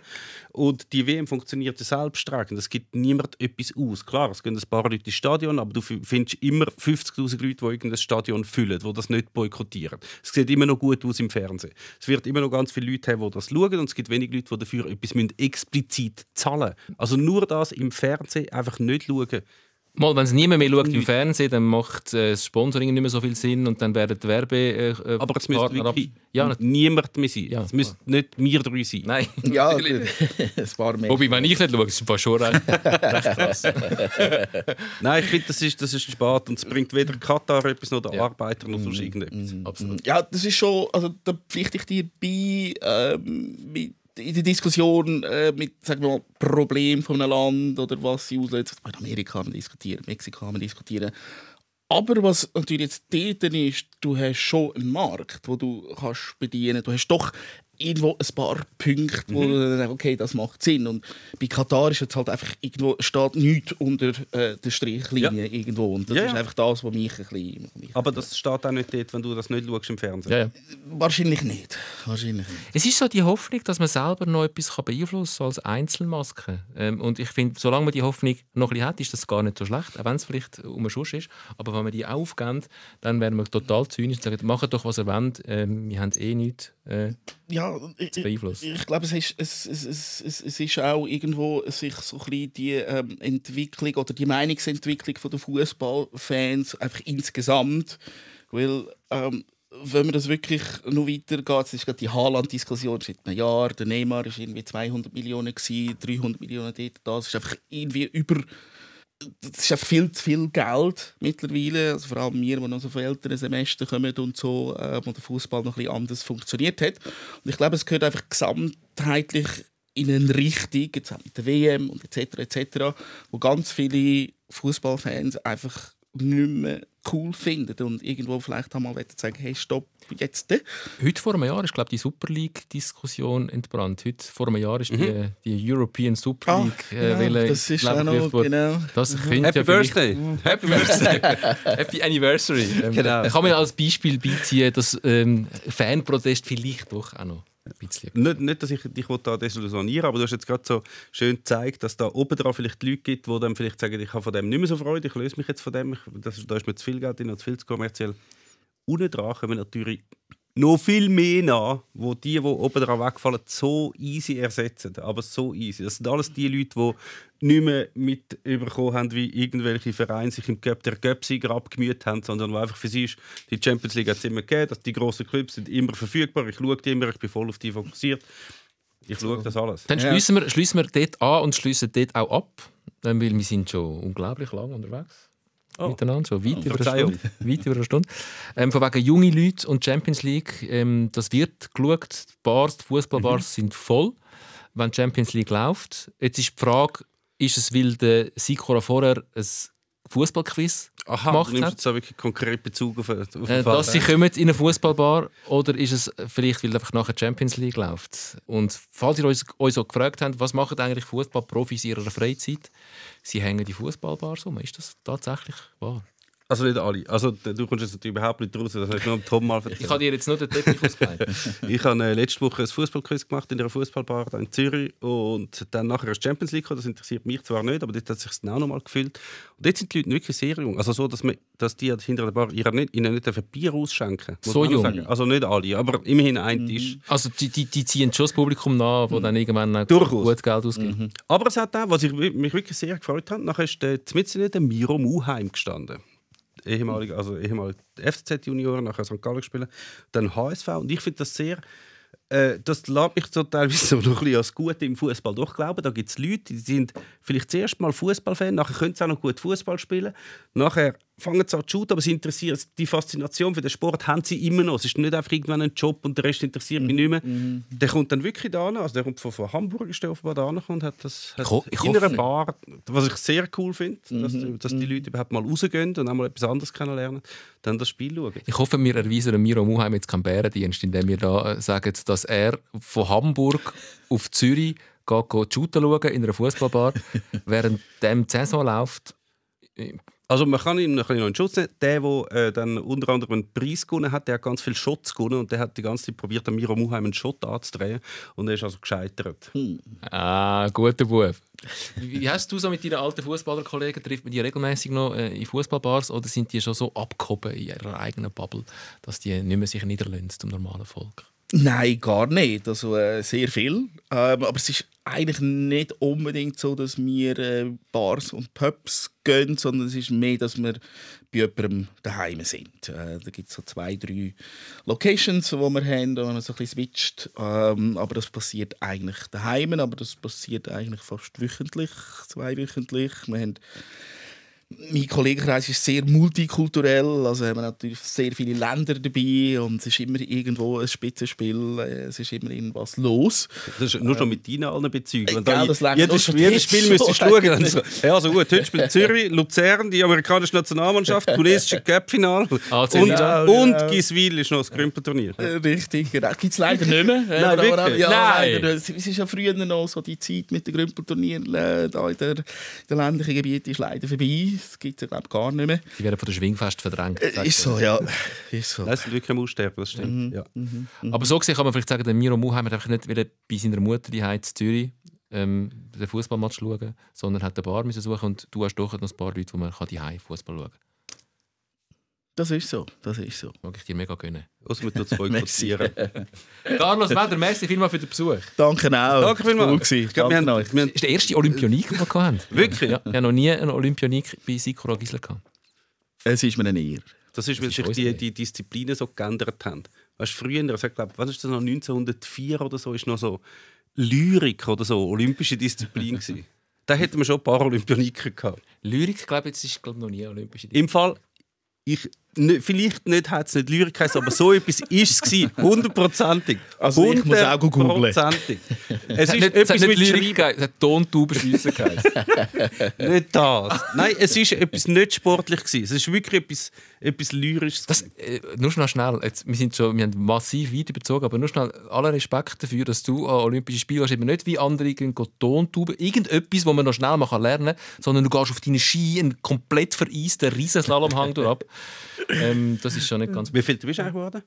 Und die WM funktioniert ja selbsttragend. Es gibt niemand etwas aus. Klar, es gehen ein paar Leute ins Stadion, aber du findest immer 50'000 Leute, die irgendein Stadion füllen, die das nicht boykottieren. Es sieht immer noch gut aus im Fernsehen. Es wird immer noch ganz viele Leute haben, die das schauen und es gibt wenig Leute, die dafür etwas explizit zahlen müssen. Also nur das im Fernsehen einfach nicht schauen, Mal, wenn es niemand mehr schaut im Fernsehen, dann macht äh, das Sponsoring nicht mehr so viel Sinn und dann werden die Werbe... Äh, äh, Aber es müsste wirklich Ja, niemand mehr sein. Ja, es müsste nicht wir drei sein. nein. Ja, ein paar mehr. Wobei, wenn ich nicht schaue, ist es schon recht, recht krass. Nein, ich finde, das ist, das ist spät und es bringt weder Katar etwas noch den Ja. Arbeiter noch sonst irgendetwas. Absolut. Ja, das ist schon, also da pflichte ich dir bei, ähm, mit, in der Diskussion äh, mit, sagen wir mal, Problem von einem Land oder was sie auslöst. In Amerika haben wir diskutieren, Mexiko haben wir diskutieren. Aber was natürlich jetzt dort ist, du hast schon einen Markt, wo du kannst bedienen. Du hast doch irgendwo ein paar Punkte, wo dann sagst, okay, das macht Sinn. Und bei Katar ist jetzt halt einfach irgendwo steht nichts unter äh, der Strichlinie irgendwo. Und das Ja, ist ja. einfach das, was mich ein bisschen... mich- Aber das steht auch nicht dort, wenn du das nicht schaust im Fernsehen. Ja, ja. Wahrscheinlich nicht. Wahrscheinlich nicht. Es ist so die Hoffnung, dass man selber noch etwas kann beeinflussen kann als Einzelmaske. Ähm, und ich finde, solange man die Hoffnung noch ein bisschen hat, ist das gar nicht so schlecht, auch wenn es vielleicht um einen Schuss ist. Aber wenn man die aufgeben, dann werden wir total zynisch und sagen, macht doch, was ihr wollt, ähm, wir haben eh nichts äh, Ja, ich, zu ich, beeinflussen. ich glaube, es ist, es, es, es, es ist auch irgendwo sich so ein bisschen die ähm, Entwicklung oder die Meinungsentwicklung der Fußballfans einfach insgesamt, weil ähm, wenn man das wirklich noch weitergeht, es ist gerade die Haaland-Diskussion seit einem Jahr, der Neymar war irgendwie 200 Millionen, gewesen, 300 Millionen dort, das ist einfach irgendwie über das ist einfach viel zu viel Geld mittlerweile. Also vor allem wir, die noch so von älteren Semester kommen und so, äh, wo der Fußball noch ein anders funktioniert hat. Und ich glaube, es gehört einfach gesamtheitlich in eine Richtung, jetzt auch mit der WM und etc. etc., wo ganz viele Fußballfans einfach nicht mehr cool finden und irgendwo vielleicht einmal sagen, hey, stopp, jetzt. Heute vor einem Jahr ist, glaube ich, die Super League-Diskussion entbrannt. Heute vor einem Jahr ist die, die European Super Ah, League äh, genau, Welle das ist auch noch, genau. Das könnte Happy ja Birthday! Happy Birthday! Happy Anniversary! Ähm, Genau. Kann man als Beispiel beiziehen, dass ähm, Fanprotest vielleicht doch auch noch. Nicht, nicht, dass ich dich da desillusionieren aber du hast jetzt gerade so schön gezeigt, dass da oben drauf vielleicht Leute gibt, die dann vielleicht sagen, ich habe von dem nicht mehr so Freude, ich löse mich jetzt von dem, ich, das, da ist mir zu viel Geld drin, zu viel zu kommerziell. Unten dran kommen natürlich noch viel mehr nach, wo die, die oben drauf wegfallen, so easy ersetzen. Aber so easy. Das sind alles die Leute, die nicht mehr mit überkommen haben, wie irgendwelche Vereine sich im Cup der Cup-Sieger abgemüht haben, sondern wo einfach für sie ist, die Champions League hat es immer gegeben, dass die grossen Clubs sind immer verfügbar, ich schaue die immer, ich bin voll auf die fokussiert. Ich schaue das alles. Dann Ja. schließen wir, schließen wir dort an und schließen dort auch ab, weil wir sind schon unglaublich lang unterwegs. Oh. Miteinander, schon weit, über, eine. Stunde, weit über eine Stunde. Ähm, von wegen junge Leute und Champions League, ähm, das wird geschaut. Die Bars, die Fußballbars Mhm. sind voll, wenn die Champions League läuft. Jetzt ist die Frage, ist es, weil der Sikora vorher ein Fußballquiz Aha, gemacht du nimmst jetzt auch wirklich konkret Bezug auf, auf den Äh, Fall. dass sie kommen in eine Fußballbar oder ist es vielleicht, weil einfach nachher Champions League läuft? Und falls ihr uns, uns so gefragt habt, was machen eigentlich Fußballprofis in ihrer Freizeit? Sie hängen die Fußballbars um. Ist das tatsächlich wahr? Also nicht alle. Also, du kommst jetzt natürlich überhaupt nicht raus, das ich nur Tom mal erzählt. Ich habe dir jetzt nur den Teppich ausgelegt. Ich habe äh, letzte Woche ein Fußballquiz gemacht in einer Fußballbar in Zürich und dann nachher ist Champions League. Das interessiert mich zwar nicht, aber dort hat sich dann auch nochmal gefühlt. Und jetzt sind die Leute wirklich sehr jung. Also so, dass, man, dass die hinter der Bar ihnen nicht, ihnen nicht ein Bier ausschenken. So jung? Sagen. Also nicht alle, aber immerhin ein Tisch. Also die, die, die ziehen schon das Publikum nach, das dann irgendwann Durchaus. gut Geld ausgibt. Aber es hat auch, was ich mich wirklich sehr gefreut habe, nachher ist der, mitten der Miro Muheim gestanden. Ehemalig, also ehemalig FCZ-Junior, nachher St. Gallen gespielt, dann HSV. Und ich finde das sehr. Äh, das lässt mich so teilweise so noch ein bisschen als Gute im Fußball durchglauben. Da gibt es Leute, die sind vielleicht zuerst mal Fußballfan, nachher können sie auch noch gut Fußball spielen. Nachher fangen sie an zu shooten, aber sie interessieren die Faszination für den Sport haben sie immer noch. Es ist nicht einfach irgendwann ein Job und der Rest interessiert mich nicht mehr. Der kommt dann wirklich da also der kommt von, von Hamburg, ist der offenbar da und hat das hat Ich in einer. Bar, was ich sehr cool finde, dass, dass die Leute überhaupt mal rausgehen und einmal etwas anderes kennenlernen, dann das Spiel schauen. Ich hoffe, wir erweisen Miro Muheim jetzt keinen Bärendienst, indem wir da äh, sagen, dass er von Hamburg auf Zürich geht, geht shooten schauen in einer Fußballbar, während dem die Saison läuft. Also man kann ihn noch in Schutz nehmen. Der, der äh, dann unter anderem einen Preis gewonnen hat, der hat ganz viel Shots gewonnen und der hat die ganze Zeit probiert, Miro Muheim einen Shot anzudrehen und er ist also gescheitert. Ah, guter Bub. Wie hast du so mit deinen alten Fußballerkollegen? Trifft man die regelmäßig noch äh, in Fußballbars oder sind die schon so abgehoben in ihrer eigenen Bubble, dass die nicht mehr sich niederlassen zum normalen Volk? Nein, gar nicht. Also äh, sehr viel. Ähm, aber es ist eigentlich nicht unbedingt so, dass wir äh, Bars und Pubs gehen, sondern es ist mehr, dass wir bei jemandem daheim sind. Äh, da gibt es so zwei, drei Locations, die wir haben, wo man so ein bisschen switcht. Ähm, aber das passiert eigentlich daheim, aber das passiert eigentlich fast wöchentlich, zweiwöchentlich. Wir haben mein Kollegenkreis ist sehr multikulturell, also haben wir natürlich sehr viele Länder dabei und es ist immer irgendwo ein Spitzenspiel, äh, es ist immer irgendwas los. Das ist nur schon mit deinen allen Bezügen. Äh, das jedes, Spiel müsstest du schauen. Dann eigentlich. so, ja, also gut, heute spielt Zürich, Luzern, die amerikanische Nationalmannschaft, tunesische Cup-Final AC und, Milan. und Genau. Giswil ist noch das Grümperturnier. Äh, Richtig, genau. Gibt es leider nicht mehr. Nein, aber- aber-? Ja, Nein. leider. Es ist ja früher noch so die Zeit mit den Grümpelturnieren äh, da in der ländlichen Gebiet ist leider vorbei. Das gibt es ja, gar nicht mehr. Die werden von der Schwingfest verdrängt. Äh, ist so, ja. Ist so. Das ist wirklich am Aussterben, das stimmt. Ja. Aber so gesehen kann man vielleicht sagen, der Miro Muheim hat einfach nicht wieder bei seiner Mutter die in Zürich ähm, den Fußballmatch schauen, sondern hat eine Bar müssen suchen und du hast doch noch ein paar Leute, wo man die Fußball schauen kann. Das ist so. Das ist so. Mag ich dir mega gönnen. Man tut es boykottieren. Carlos Weder, merci vielmals für den Besuch. Danke auch. Danke vielmals. Cool. Ich glaube, wir Danke haben, euch. wir haben Das ist der erste Olympionik, den wir hatten. Wirklich? Ja, ich habe noch nie einen Olympionik bei Sikora Gisler gehabt. Es ist mir eine Ehre. Das ist, weil ist sich die, die Disziplinen so geändert haben. Weißt du, früher, also ich glaube, was ist das noch 1904 oder so, ist noch so Lyrik oder so, olympische Disziplin gewesen. Da hätten wir schon ein paar Olympioniker gehabt. Lyrik, glaube ich, jetzt ist glaube ich, noch nie Olympische Im Fall, ich, vielleicht nicht, hat es nicht Lyrik geheißen, aber so etwas ist es gewesen, hundertprozentig. Also ich muss auch googeln. Hundertprozentig. Es ist nicht, es hat etwas nicht mit Lyrik es hat Tontaubenschiessen geheißen. Nicht das. Nein, es ist etwas nicht sportlich gewesen. Es ist wirklich etwas, etwas Lyrisches. Das, äh, nur schnell schnell, jetzt, wir, sind schon, wir haben massiv weit überzogen, aber nur schnell aller Respekt dafür, dass du an Olympische Spiele gehst, eben nicht wie andere gehen Tontauben, irgendetwas, wo man noch schnell mal lernen kann, sondern du gehst auf deine Ski einen komplett vereisten Riesenslalomhang durch. Ähm, das ist schon nicht ganz... Wie viel bist du eigentlich geworden?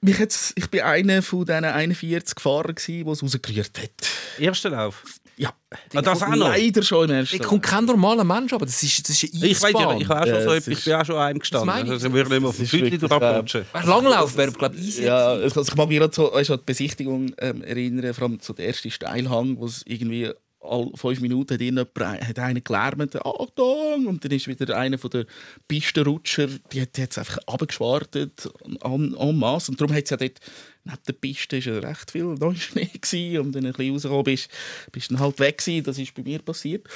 Mich jetzt, ich bin einer von diesen 41 Fahrern, die es rausgerührt hat. Erster Lauf. Ja. Ah, das auch noch? Leider schon im ersten Ich komme kein normaler Mensch, aber das ist, das ist eine Ich weiß ja, ich, auch schon Ja, so ich ist- bin auch schon einem gestanden. Das meine ich. Also, ich würde nicht mehr auf dem ist Füßli wirklich, durchrutschen. Langlauf wäre, glaube ich, easy. Ja, also ich mag mich gerade so weißt, an die Besichtigung ähm, erinnern, vor allem so der erste Steilhang, wo es irgendwie alle fünf Minuten hat, irgendjemand- hat einer gelärmt, Achtung! Und dann ist wieder einer von den Pistenrutscher, die hat jetzt einfach abgeschwartet en, en masse. Und darum hat es ja dort, neben der Piste ist ja recht viel Neuschnee gewesen. Und dann ein bisschen rausgekommen bist, bist du dann halt weg gewesen. Das ist bei mir passiert.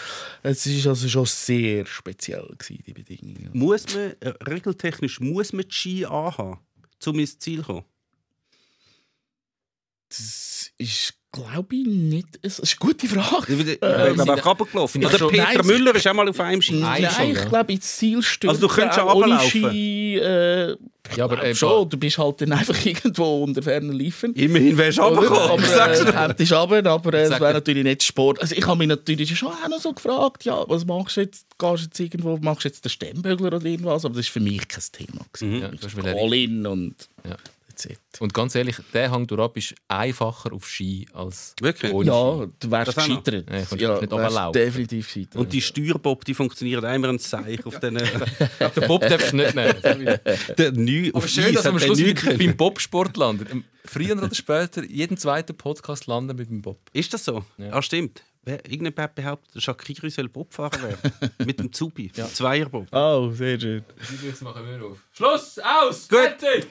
Es ist also schon sehr speziell gewesen, die Bedingungen. Muss man, äh, regeltechnisch, muss man die Ski anhaben, um ins Ziel zu kommen? Das ist, glaube ich, nicht. Es ist eine gute Frage. Ich bin Äh, einfach runtergelaufen. sind Oder schon- Peter Nein, Müller ist auch mal auf einem Ski. Nein, Nein, schon, ich ja. glaube, ins Ziel stürzen. Also du könntest auch ohne runterlaufen. Ski. Äh, Ja, aber eben- schon. Du bist halt dann einfach irgendwo unter ferner Liefen. Immerhin wärst du Aber, runtergekommen. Dir. äh, hättest runter, aber äh, es wäre natürlich nicht Sport. Also ich habe mich natürlich schon auch noch so gefragt, ja, was machst du jetzt? Gehst du jetzt irgendwo, machst du jetzt den Stemmbögler oder irgendwas? Aber das war für mich kein Thema. gewesen. Ja, das ist Ich wieder- All in und Ja. That's it. Und ganz ehrlich, der Hang durchab ist einfacher auf Ski als Wirklich? ohne. Ja, du wärst Das auch noch. gescheitert. Ja, kommst nicht runterlaufen. definitiv gescheitert. Und die Steuerbob, die funktioniert einmal ein Seich auf den... Den Bob darfst du nicht nehmen. der Neu Aber auf schön, dass am der Schluss mit, können. beim Bobsport landen. Ähm, Früher oder später, jeden zweiten Podcast landen mit dem Bob. Ist das so? Ja. Ah, stimmt. Wer- Irgendjemand behauptet, Shakiri soll Bobfahrer werden. Mit dem Zubi. Zweierbob. Oh, sehr schön. Die machen wir auf. Schluss! Aus! Gut. Fertig!